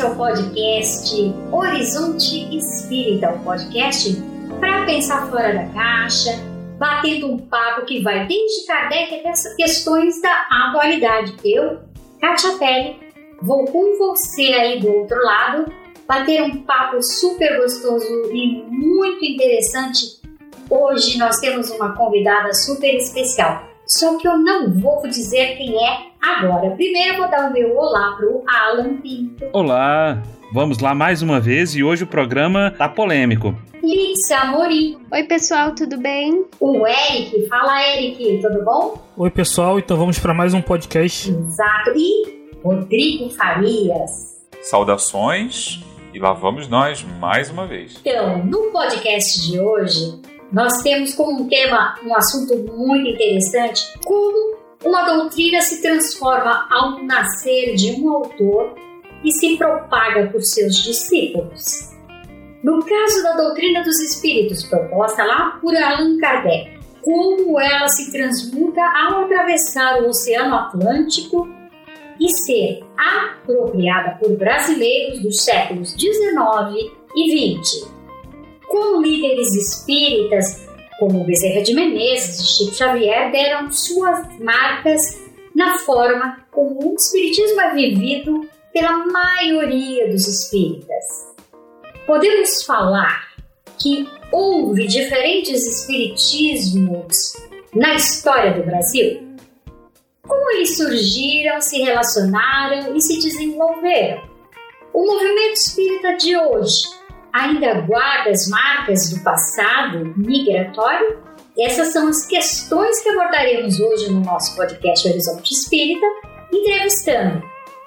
Esse é o podcast Horizonte Espírita, um podcast para pensar fora da caixa, batendo um papo que vai desde Kardec até as questões da atualidade. Eu, Kátia Pele, vou com você aí do outro lado bater um papo super gostoso e muito interessante. Hoje nós temos uma convidada super especial. Só que eu não vou dizer quem é agora. Primeiro eu vou dar o meu olá pro Alan Pinto. Olá, vamos lá mais uma vez e hoje o programa tá polêmico. Lídia Amorim. Oi, pessoal, tudo bem? O Eric. Fala, Eric, tudo bom? Oi, pessoal, então vamos para mais um podcast. Exato. E Rodrigo Farias. Saudações e lá vamos nós mais uma vez. Então, no podcast de hoje, nós temos como um tema um assunto muito interessante: como uma doutrina se transforma ao nascer de um autor e se propaga por seus discípulos. No caso da doutrina dos espíritos proposta lá por Allan Kardec, como ela se transmuta ao atravessar o Oceano Atlântico e ser apropriada por brasileiros dos séculos 19 e 20 com líderes espíritas como Bezerra de Menezes e Chico Xavier deram suas marcas na forma como o espiritismo é vivido pela maioria dos espíritas. Podemos falar que houve diferentes espiritismos na história do Brasil? Como eles surgiram, se relacionaram e se desenvolveram? O movimento espírita de hoje ainda guarda as marcas do passado migratório? Essas são as questões que abordaremos hoje no nosso podcast Horizonte Espírita, entrevistando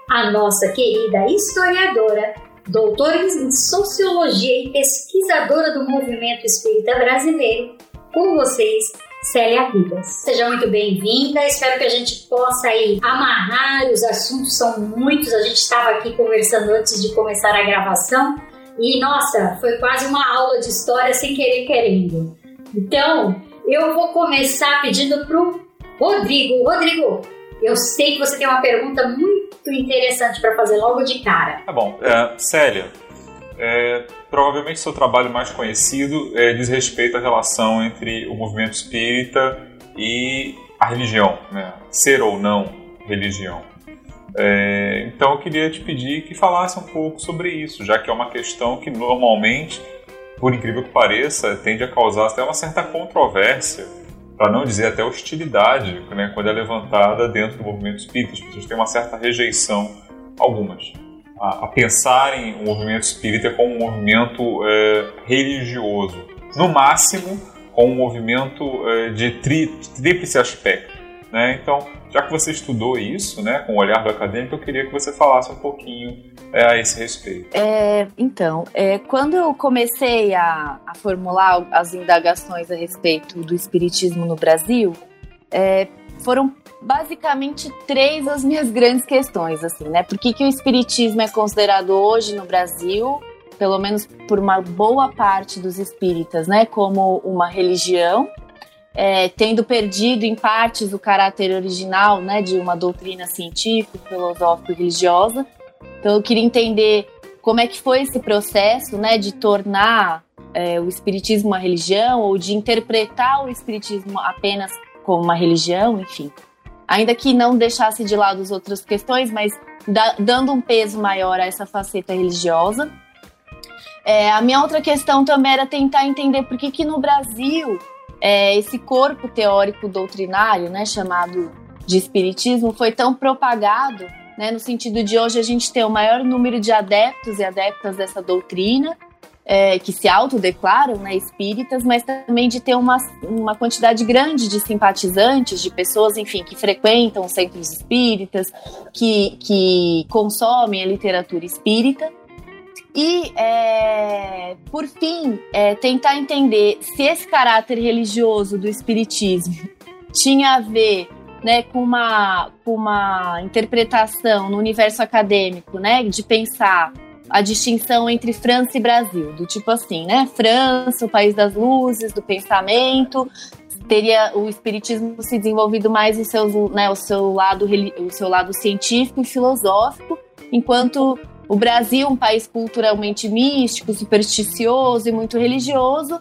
a nossa querida historiadora, doutora em Sociologia e pesquisadora do movimento espírita brasileiro, com vocês, Célia Ribas. Seja muito bem-vinda, espero que a gente possa aí amarrar, os assuntos são muitos, a gente estava aqui conversando antes de começar a gravação e, nossa, foi quase uma aula de história sem querer querendo. Então, eu vou começar pedindo pro Rodrigo. Rodrigo, eu sei que você tem uma pergunta muito interessante para fazer logo de cara. Tá bom. É, Célia, é, provavelmente seu trabalho mais conhecido é, diz respeito à relação entre o movimento espírita e a religião, né? ser ou não religião. É, então eu queria te pedir que falasse um pouco sobre isso, já que é uma questão que normalmente, por incrível que pareça, tende a causar até uma certa controvérsia, para não dizer até hostilidade, né, quando é levantada dentro do movimento espírita. As pessoas têm uma certa rejeição, algumas, a, a pensarem o movimento espírita como um movimento é, religioso, no máximo com um movimento é, de tríplice aspecto. Né? Então, já que você estudou isso, né, com o olhar do acadêmico, eu queria que você falasse um pouquinho é, a esse respeito. É, então, é, quando eu comecei a, a, formular as indagações a respeito do espiritismo no Brasil, é, foram basicamente três as minhas grandes questões, assim, né? Por que, que o espiritismo é considerado hoje no Brasil, pelo menos por uma boa parte dos espíritas, né, como uma religião? É, tendo perdido em partes o caráter original né, de uma doutrina científica, filosófica e religiosa. Então eu queria entender como é que foi esse processo né, de tornar é, o espiritismo uma religião ou de interpretar o espiritismo apenas como uma religião, enfim. Ainda que não deixasse de lado as outras questões, mas da, dando um peso maior a essa faceta religiosa. É, a minha outra questão também era tentar entender por que, que no Brasil é, esse corpo teórico doutrinário, né, chamado de espiritismo, foi tão propagado, né, no sentido de hoje a gente ter o maior número de adeptos e adeptas dessa doutrina, é, que se autodeclaram né, espíritas, mas também de ter uma, uma quantidade grande de simpatizantes, de pessoas, enfim, que frequentam centros espíritas, que, que consomem a literatura espírita. E, é, por fim, é, tentar entender se esse caráter religioso do espiritismo tinha a ver né, com, uma, com uma interpretação no universo acadêmico, né, de pensar a distinção entre França e Brasil, do tipo assim, né, França, o país das luzes, do pensamento, teria o espiritismo se desenvolvido mais em seus, né, o seu lado o seu lado científico e filosófico, enquanto o Brasil, um país culturalmente místico, supersticioso e muito religioso,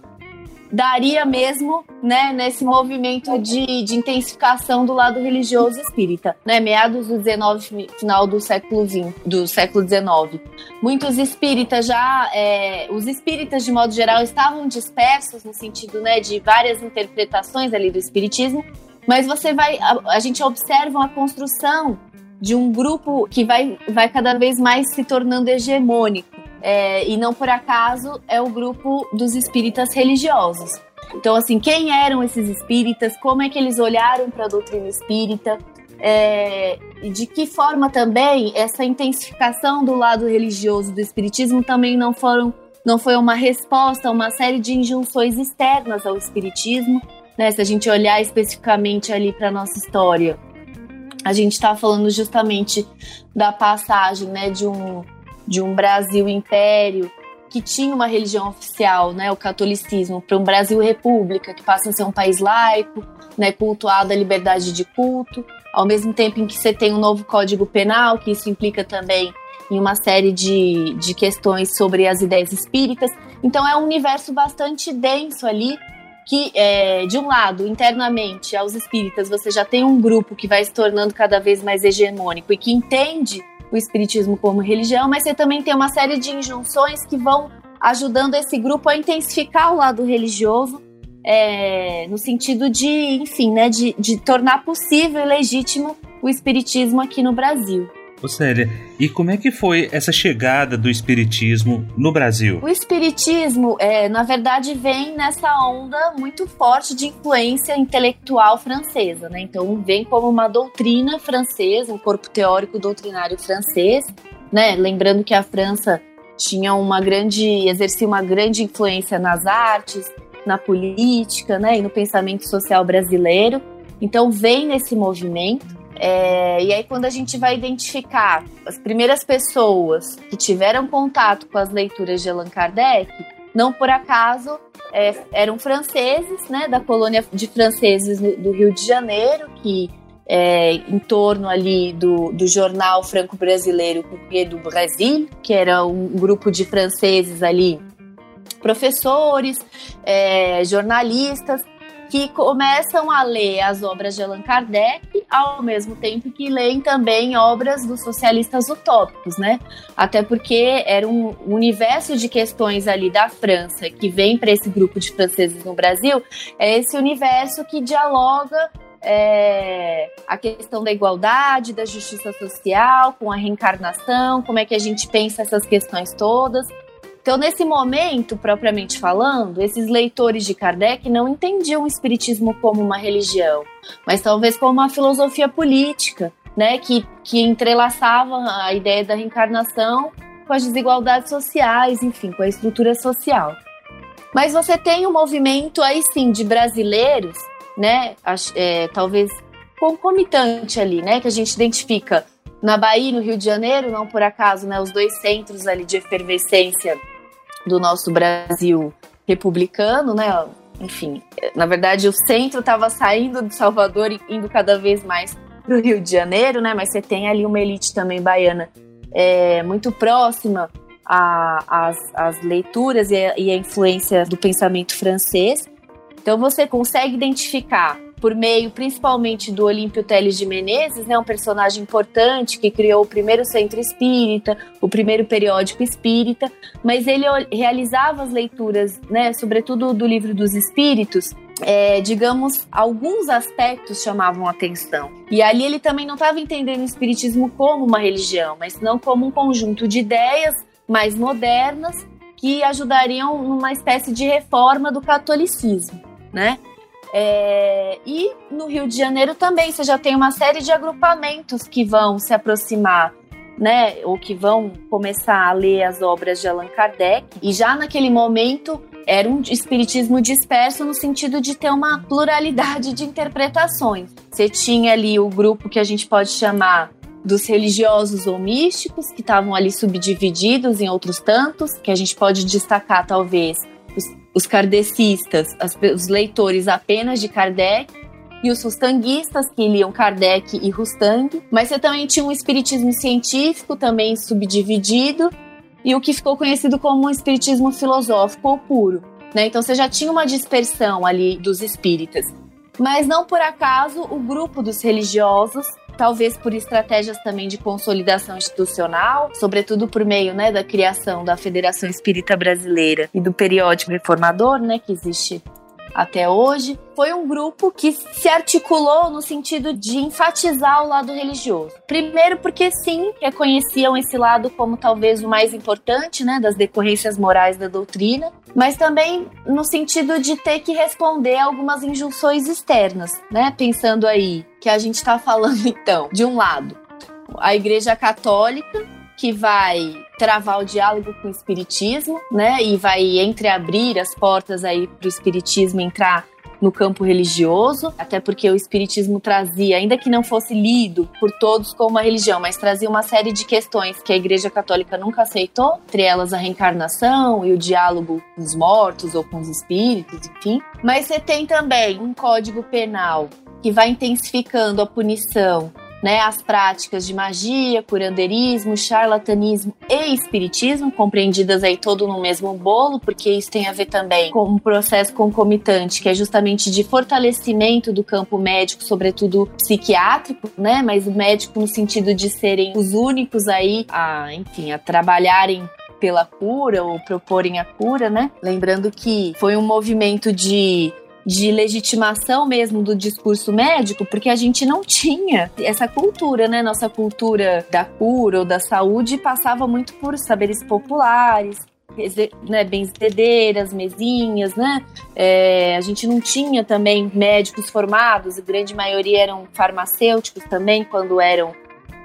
daria mesmo, né, nesse movimento de, de intensificação do lado religioso espírita, né, meados do 19, final do século 20, do século 19. Muitos espíritas já, é, os espíritas de modo geral estavam dispersos no sentido, né, de várias interpretações ali do espiritismo, mas você vai, a, a gente observa a construção de um grupo que vai, vai cada vez mais se tornando hegemônico é, e não por acaso é o grupo dos espíritas religiosos. Então, assim, quem eram esses espíritas? Como é que eles olharam para a doutrina espírita? É, de que forma também essa intensificação do lado religioso do espiritismo também não foram não foi uma resposta a uma série de injunções externas ao espiritismo, né? Se a gente olhar especificamente ali para nossa história, a gente está falando justamente da passagem, né, de um de um Brasil império que tinha uma religião oficial, né, o catolicismo, para um Brasil república que passa a ser um país laico, né, cultuado a liberdade de culto, ao mesmo tempo em que você tem um novo código penal, que isso implica também em uma série de, de questões sobre as ideias espíritas. Então é um universo bastante denso ali, que, é, de um lado, internamente, aos espíritas, você já tem um grupo que vai se tornando cada vez mais hegemônico e que entende o espiritismo como religião, mas você também tem uma série de injunções que vão ajudando esse grupo a intensificar o lado religioso, é, no sentido de, enfim, né, de, de tornar possível e legítimo o espiritismo aqui no Brasil. Ô Célia, e como é que foi essa chegada do espiritismo no Brasil? O espiritismo, é, na verdade, vem nessa onda muito forte de influência intelectual francesa, né? Então, vem como uma doutrina francesa, um corpo teórico doutrinário francês, né? Lembrando que a França tinha uma grande, exercia uma grande influência nas artes, na política, né? E no pensamento social brasileiro. Então, vem nesse movimento. É, e aí, quando a gente vai identificar as primeiras pessoas que tiveram contato com as leituras de Allan Kardec, não por acaso é, eram franceses, né, da colônia de franceses do Rio de Janeiro, que é, em torno ali do, do jornal franco-brasileiro Courrier do Brasil, que era um grupo de franceses ali, professores, é, jornalistas, que começam a ler as obras de Allan Kardec, ao mesmo tempo que leem também obras dos socialistas utópicos, né? Até porque era um universo de questões ali da França que vem para esse grupo de franceses no Brasil, é esse universo que dialoga é, a questão da igualdade, da justiça social, com a reencarnação, como é que a gente pensa essas questões todas. Então, nesse momento, propriamente falando, esses leitores de Kardec não entendiam o espiritismo como uma religião, mas talvez como uma filosofia política, né, que, que entrelaçava a ideia da reencarnação com as desigualdades sociais, enfim, com a estrutura social. Mas você tem um movimento aí sim de brasileiros, né, é, talvez concomitante ali, né, que a gente identifica na Bahia no Rio de Janeiro, não por acaso, né, os dois centros ali de efervescência do nosso Brasil republicano, né? Enfim, na verdade o centro estava saindo de Salvador e indo cada vez mais para o Rio de Janeiro, né? Mas você tem ali uma elite também baiana é, muito próxima às, leituras e a, e a influência do pensamento francês. Então você consegue identificar por meio principalmente do Olímpio Teles de Menezes, né, um personagem importante que criou o primeiro centro espírita, o primeiro periódico espírita, mas ele realizava as leituras, né, sobretudo do livro dos espíritos, é, digamos, alguns aspectos chamavam atenção. E ali ele também não estava entendendo o espiritismo como uma religião, mas não como um conjunto de ideias mais modernas que ajudariam numa espécie de reforma do catolicismo, né? É, e no Rio de Janeiro também você já tem uma série de agrupamentos que vão se aproximar, né, ou que vão começar a ler as obras de Allan Kardec. E já naquele momento era um espiritismo disperso no sentido de ter uma pluralidade de interpretações. Você tinha ali o grupo que a gente pode chamar dos religiosos ou místicos, que estavam ali subdivididos em outros tantos, que a gente pode destacar talvez os, kardecistas, as, os leitores apenas de Kardec, e os rustanguistas, que liam Kardec e Rustang, mas você também tinha um espiritismo científico, também subdividido, e o que ficou conhecido como um espiritismo filosófico ou puro. Né? Então você já tinha uma dispersão ali dos espíritas. Mas não por acaso o grupo dos religiosos, talvez por estratégias também de consolidação institucional, sobretudo por meio né, da criação da Federação Espírita Brasileira e do periódico reformador, né, que existe até hoje, foi um grupo que se articulou no sentido de enfatizar o lado religioso. Primeiro, porque sim, reconheciam esse lado como talvez o mais importante, né, das decorrências morais da doutrina, mas também no sentido de ter que responder a algumas injunções externas, né? Pensando aí que a gente está falando então, de um lado, a Igreja Católica que vai travar o diálogo com o espiritismo, né? E vai entreabrir as portas aí para o espiritismo entrar no campo religioso, até porque o espiritismo trazia, ainda que não fosse lido por todos como uma religião, mas trazia uma série de questões que a Igreja Católica nunca aceitou, entre elas a reencarnação e o diálogo com os mortos ou com os espíritos, enfim. Mas você tem também um código penal que vai intensificando a punição né, as práticas de magia, curandeirismo, charlatanismo e espiritismo, compreendidas aí todo no mesmo bolo, porque isso tem a ver também com um processo concomitante, que é justamente de fortalecimento do campo médico, sobretudo psiquiátrico, né, mas o médico no sentido de serem os únicos aí a, enfim, a trabalharem pela cura ou proporem a cura, né? Lembrando que foi um movimento de de legitimação mesmo do discurso médico, porque a gente não tinha essa cultura, né? Nossa cultura da cura ou da saúde passava muito por saberes populares, né, benzedeiras, mesinhas, né? É, a gente não tinha também médicos formados, a grande maioria eram farmacêuticos também, quando eram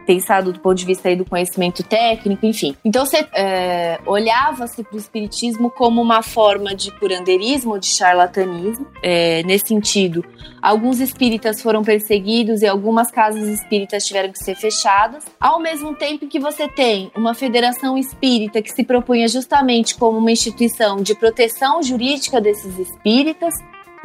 pensado do ponto de vista aí do conhecimento técnico, enfim. Então você é, olhava-se para o espiritismo como uma forma de curandeirismo, de charlatanismo, é, nesse sentido. Alguns espíritas foram perseguidos e algumas casas espíritas tiveram que ser fechadas, ao mesmo tempo que você tem uma federação espírita que se propunha justamente como uma instituição de proteção jurídica desses espíritas,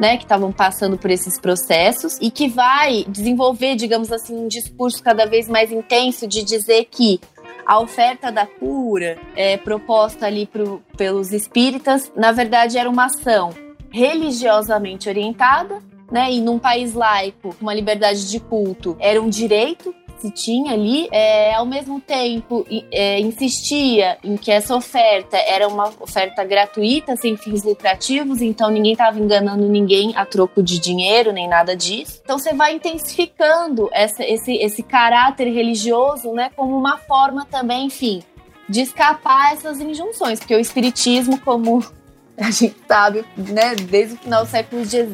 né, que estavam passando por esses processos e que vai desenvolver, digamos assim, um discurso cada vez mais intenso de dizer que a oferta da cura é, proposta ali pro, pelos espíritas, na verdade, era uma ação religiosamente orientada, né? E num país laico, uma liberdade de culto era um direito se tinha ali, é, ao mesmo tempo é, insistia em que essa oferta era uma oferta gratuita, sem fins lucrativos, então ninguém estava enganando ninguém a troco de dinheiro, nem nada disso. Então você vai intensificando essa, esse, esse caráter religioso, né, como uma forma também, enfim, de escapar essas injunções, porque o espiritismo, como a gente sabe, né, desde o final do século XIX,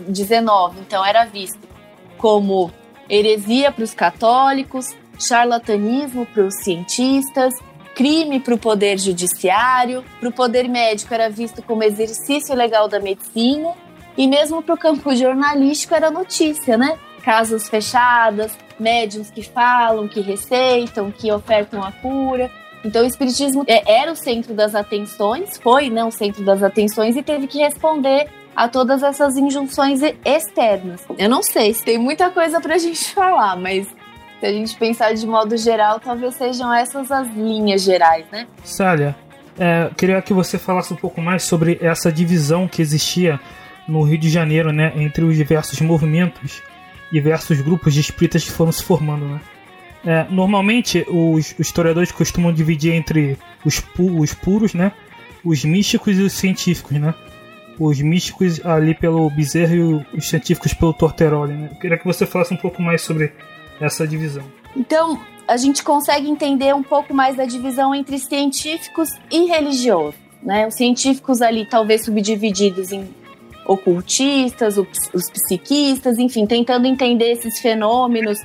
então era visto como heresia para os católicos, charlatanismo para os cientistas, crime para o poder judiciário, para o poder médico era visto como exercício legal da medicina e mesmo para o campo jornalístico era notícia, né? Casas fechadas, médiums que falam, que receitam, que ofertam a cura. Então o espiritismo é, era o centro das atenções, foi né, o centro das atenções e teve que responder a todas essas injunções externas. Eu não sei se tem muita coisa pra gente falar, mas se a gente pensar de modo geral, talvez sejam essas as linhas gerais, né? Sália, é, queria que você falasse um pouco mais sobre essa divisão que existia no Rio de Janeiro, né, entre os diversos movimentos, diversos grupos de espíritas que foram se formando, né? É, normalmente, os, os, historiadores costumam dividir entre os, pu os puros, né, os místicos e os científicos, né? Os místicos ali pelo Bezerro e os científicos pelo Torteroli. Né? Eu queria que você falasse um pouco mais sobre essa divisão. Então, a gente consegue entender um pouco mais da divisão entre científicos e religiosos. Né? Os científicos ali talvez subdivididos em ocultistas, os psiquistas, enfim, tentando entender esses fenômenos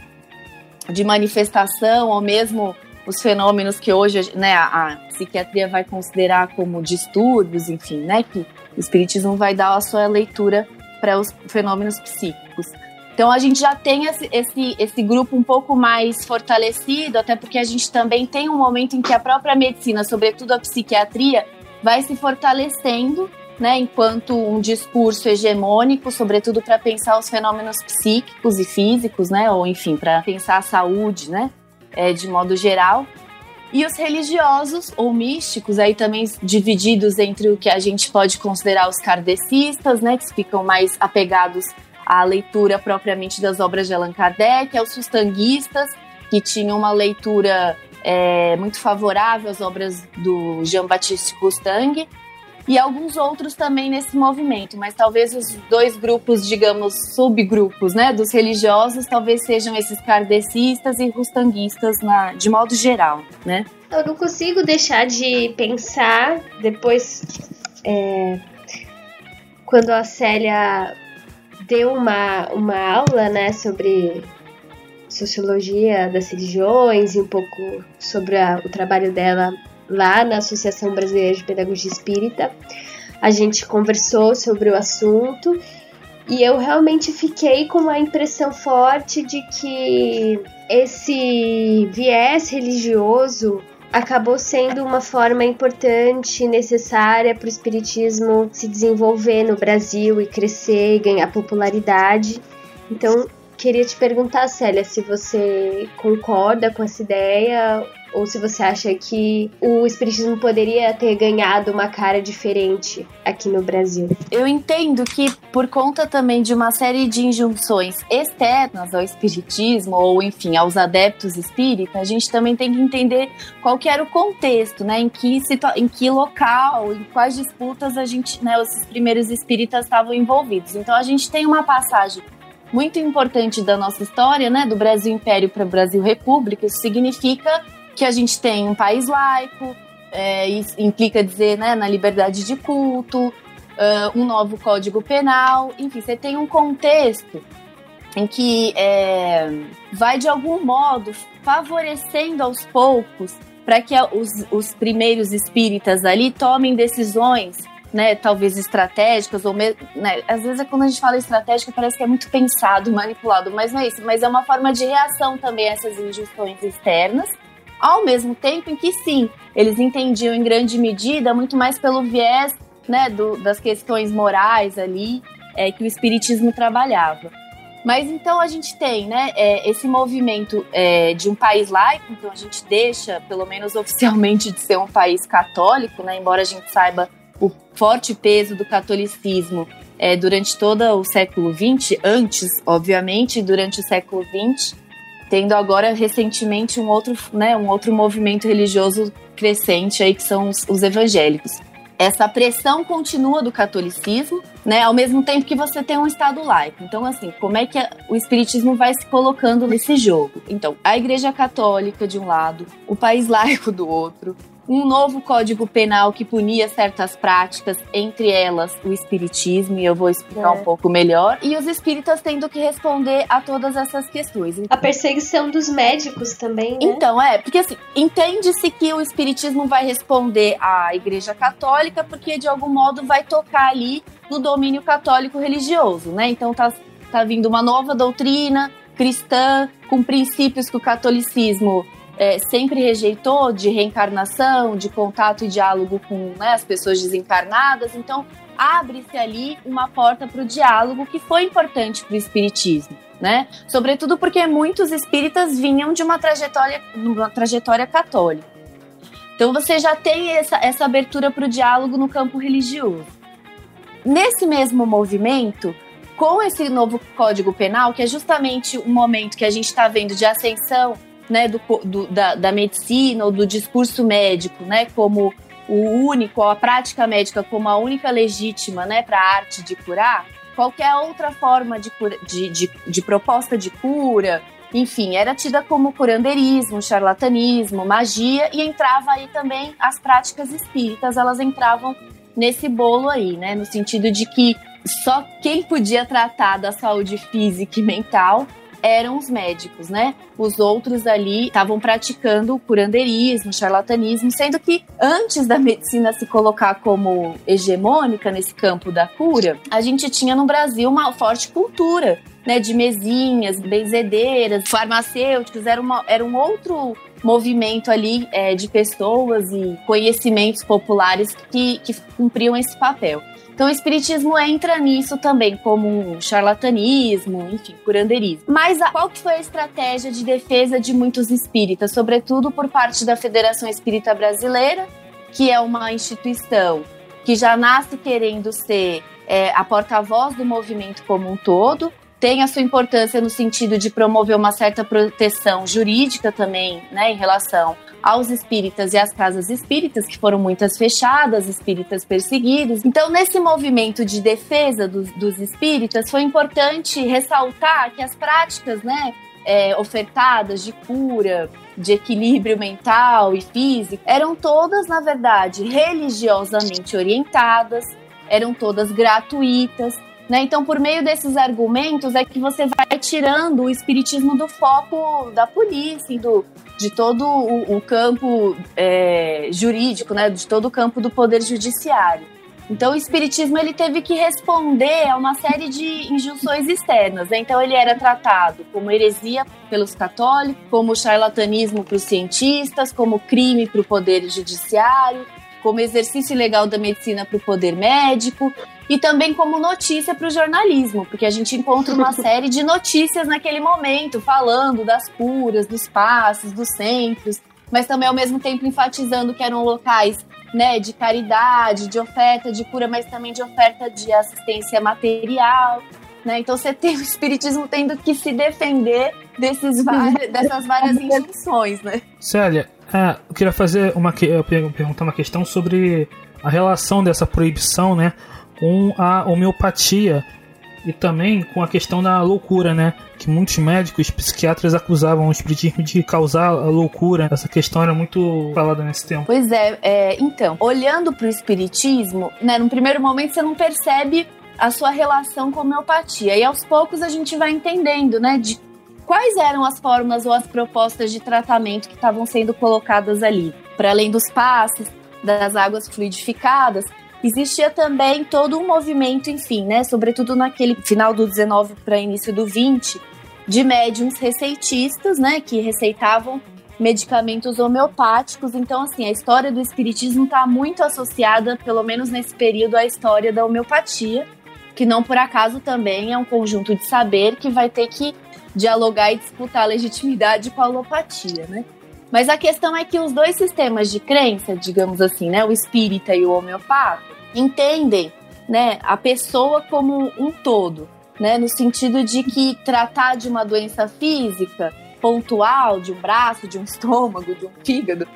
de manifestação ou mesmo os fenômenos que hoje né, a, a, psiquiatria vai considerar como distúrbios, enfim, né, que o espiritismo vai dar a sua leitura para os fenômenos psíquicos. Então a gente já tem esse, esse, esse grupo um pouco mais fortalecido, até porque a gente também tem um momento em que a própria medicina, sobretudo a psiquiatria, vai se fortalecendo né, enquanto um discurso hegemônico, sobretudo para pensar os fenômenos psíquicos e físicos, né, ou enfim, para pensar a saúde, né, é, de modo geral. E os religiosos ou místicos, aí também divididos entre o que a gente pode considerar os kardecistas, né, que ficam mais apegados à leitura propriamente das obras de Allan Kardec, aos sustanguistas, que tinham uma leitura é, muito favorável às obras do Jean-Baptiste Rostand, e alguns outros também nesse movimento, mas talvez os dois grupos, digamos, subgrupos, né, dos religiosos, talvez sejam esses kardecistas e rustanguistas na, de modo geral, né? Eu não consigo deixar de pensar depois é, quando a Célia deu uma, uma aula, né, sobre sociologia das religiões e um pouco sobre a, o trabalho dela lá na Associação Brasileira de Pedagogia Espírita. A gente conversou sobre o assunto e eu realmente fiquei com uma impressão forte de que esse viés religioso acabou sendo uma forma importante, necessária para o espiritismo se desenvolver no Brasil e crescer e ganhar popularidade. Então, queria te perguntar, Célia, se você concorda com essa ideia ou se você acha que o espiritismo poderia ter ganhado uma cara diferente aqui no Brasil. Eu entendo que por conta também de uma série de injunções externas ao espiritismo ou enfim aos adeptos espíritas, a gente também tem que entender qual que era o contexto, né, em que em que local, em quais disputas a gente, né, os primeiros espíritas estavam envolvidos. Então a gente tem uma passagem muito importante da nossa história, né, do Brasil Império para o Brasil República. Isso significa que a gente tem um país laico, é, isso implica dizer né, na liberdade de culto, uh, um novo código penal, enfim, você tem um contexto em que é, vai de algum modo favorecendo aos poucos para que os, os primeiros espíritas ali tomem decisões né, talvez estratégicas, ou né, às vezes é quando a gente fala estratégica parece que é muito pensado, manipulado, mas não é isso, mas é uma forma de reação também a essas injunções externas, ao mesmo tempo em que sim, eles entendiam em grande medida muito mais pelo viés né, do, das questões morais ali é, que o espiritismo trabalhava. Mas então a gente tem né, é, esse movimento é, de um país laico, então a gente deixa, pelo menos oficialmente, de ser um país católico, né, embora a gente saiba o forte peso do catolicismo é, durante todo o século XX, antes, obviamente, durante o século XX, tendo agora recentemente um outro, né, um outro movimento religioso crescente aí que são os, os evangélicos. Essa pressão continua do catolicismo, né, ao mesmo tempo que você tem um estado laico. Então, assim, como é que o espiritismo vai se colocando nesse jogo? Então, a Igreja Católica de um lado, o país laico do outro, um novo código penal que punia certas práticas, entre elas o espiritismo, e eu vou explicar é. um pouco melhor, e os espíritas tendo que responder a todas essas questões. A perseguição dos médicos também, né? Então, é, porque assim, entende-se que o espiritismo vai responder à Igreja Católica, porque de algum modo vai tocar ali no domínio católico religioso, né? Então tá, tá vindo uma nova doutrina cristã com princípios que o catolicismo é, sempre rejeitou de reencarnação, de contato e diálogo com né, as pessoas desencarnadas. Então, abre-se ali uma porta para o diálogo que foi importante para o espiritismo. Né? Sobretudo porque muitos espíritas vinham de uma trajetória, uma trajetória católica. Então você já tem essa, essa abertura para o diálogo no campo religioso. Nesse mesmo movimento, com esse novo Código Penal, que é justamente o momento que a gente está vendo de ascensão né, do, do da, da, medicina ou do discurso médico, né, como o único, a prática médica como a única legítima, né, para a arte de curar, qualquer outra forma de, cura, de, de, de proposta de cura, enfim, era tida como curandeirismo, charlatanismo, magia e entrava aí também as práticas espíritas, elas entravam nesse bolo aí, né, no sentido de que só quem podia tratar da saúde física e mental eram os médicos, né? Os outros ali estavam praticando curandeirismo, charlatanismo, sendo que antes da medicina se colocar como hegemônica nesse campo da cura, a gente tinha no Brasil uma forte cultura, né, de mesinhas, benzedeiras, farmacêuticos, era, uma, era um outro movimento ali é, de pessoas e conhecimentos populares que, que cumpriam esse papel. Então o espiritismo entra nisso também, como um charlatanismo, enfim, curandeirismo. Mas a, qual que foi a estratégia de defesa de muitos espíritas, sobretudo por parte da Federação Espírita Brasileira, que é uma instituição que já nasce querendo ser é, a porta-voz do movimento como um todo, tem a sua importância no sentido de promover uma certa proteção jurídica também, né, em relação aos espíritas e às casas espíritas, que foram muitas fechadas, espíritas perseguidos. Então, nesse movimento de defesa dos, dos espíritas, foi importante ressaltar que as práticas, né, é, ofertadas de cura, de equilíbrio mental e físico, eram todas, na verdade, religiosamente orientadas, eram todas gratuitas. Né? Então, por meio desses argumentos, é que você vai tirando o espiritismo do foco da polícia, do, de todo o, o campo é, jurídico, né, de todo o campo do poder judiciário. Então o espiritismo ele teve que responder a uma série de injunções externas. Né? Então ele era tratado como heresia pelos católicos, como charlatanismo para os cientistas, como crime para o poder judiciário, como exercício ilegal da medicina para o poder médico e também como notícia para o jornalismo, porque a gente encontra uma série de notícias naquele momento falando das curas, dos passos, dos centros, mas também ao mesmo tempo enfatizando que eram locais né, de caridade, de oferta de cura, mas também de oferta de assistência material. Né? Então você tem o espiritismo tendo que se defender desses dessas várias injunções, né? Célia, é, eu queria fazer uma perguntar uma questão sobre a relação dessa proibição, né, com a homeopatia e também com a questão da loucura, né? Que muitos médicos, psiquiatras acusavam o espiritismo de causar a loucura. Essa questão era muito falada nesse tempo. Pois é, é então, olhando para o espiritismo, né? No primeiro momento você não percebe a sua relação com a homeopatia e aos poucos a gente vai entendendo, né? De quais eram as formas ou as propostas de tratamento que estavam sendo colocadas ali, para além dos passes, das águas fluidificadas, existia também todo um movimento, enfim, né, sobretudo naquele final do 19 para início do 20, de médiums receitistas, né, que receitavam medicamentos homeopáticos. Então, assim, a história do espiritismo está muito associada, pelo menos nesse período, à história da homeopatia, que não por acaso também é um conjunto de saber que vai ter que dialogar e disputar a legitimidade com a alopatia, né? Mas a questão é que os dois sistemas de crença, digamos assim, né, o espírita e o homeopata, entendem, né, a pessoa como um todo, né, no sentido de que tratar de uma doença física pontual, de um braço, de um estômago, de um fígado,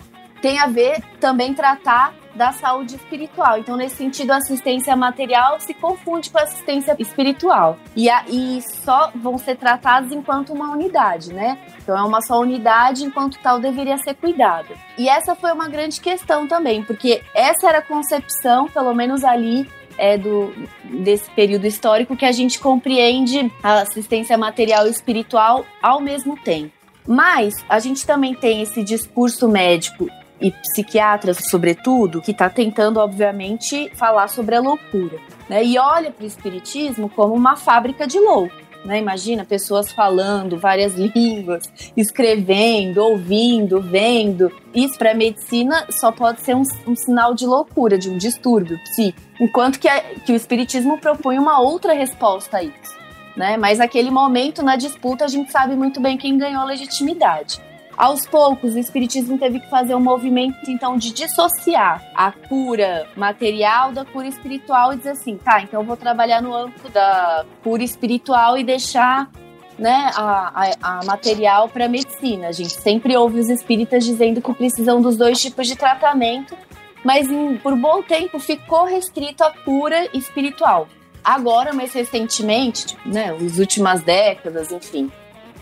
tem a ver também tratar da saúde espiritual. Então, nesse sentido, assistência material se confunde com assistência espiritual. E, a, e só vão ser tratados enquanto uma unidade, né? Então, é uma só unidade, enquanto tal deveria ser cuidada. E essa foi uma grande questão também, porque essa era a concepção, pelo menos ali, é do, desse período histórico que a gente compreende a assistência material e espiritual ao mesmo tempo. Mas a gente também tem esse discurso médico e psiquiatras, sobretudo, que está tentando, obviamente, falar sobre a loucura. Né? E olha para o espiritismo como uma fábrica de louco. Né? Imagina pessoas falando várias línguas, escrevendo, ouvindo, vendo. Isso para a medicina só pode ser um, um, sinal de loucura, de um distúrbio psíquico. Enquanto que, a, que o espiritismo propõe uma outra resposta a isso. Né? Mas naquele momento, na disputa, a gente sabe muito bem quem ganhou a legitimidade. Aos poucos, o Espiritismo teve que fazer um movimento, então, de dissociar a cura material da cura espiritual e dizer assim, tá, então eu vou trabalhar no âmbito da cura espiritual e deixar né, a, a, a material para a medicina. A gente sempre ouve os espíritas dizendo que precisam dos dois tipos de tratamento, mas em, por bom tempo ficou restrito à cura espiritual. Agora, mais recentemente, tipo, né, as últimas décadas, enfim,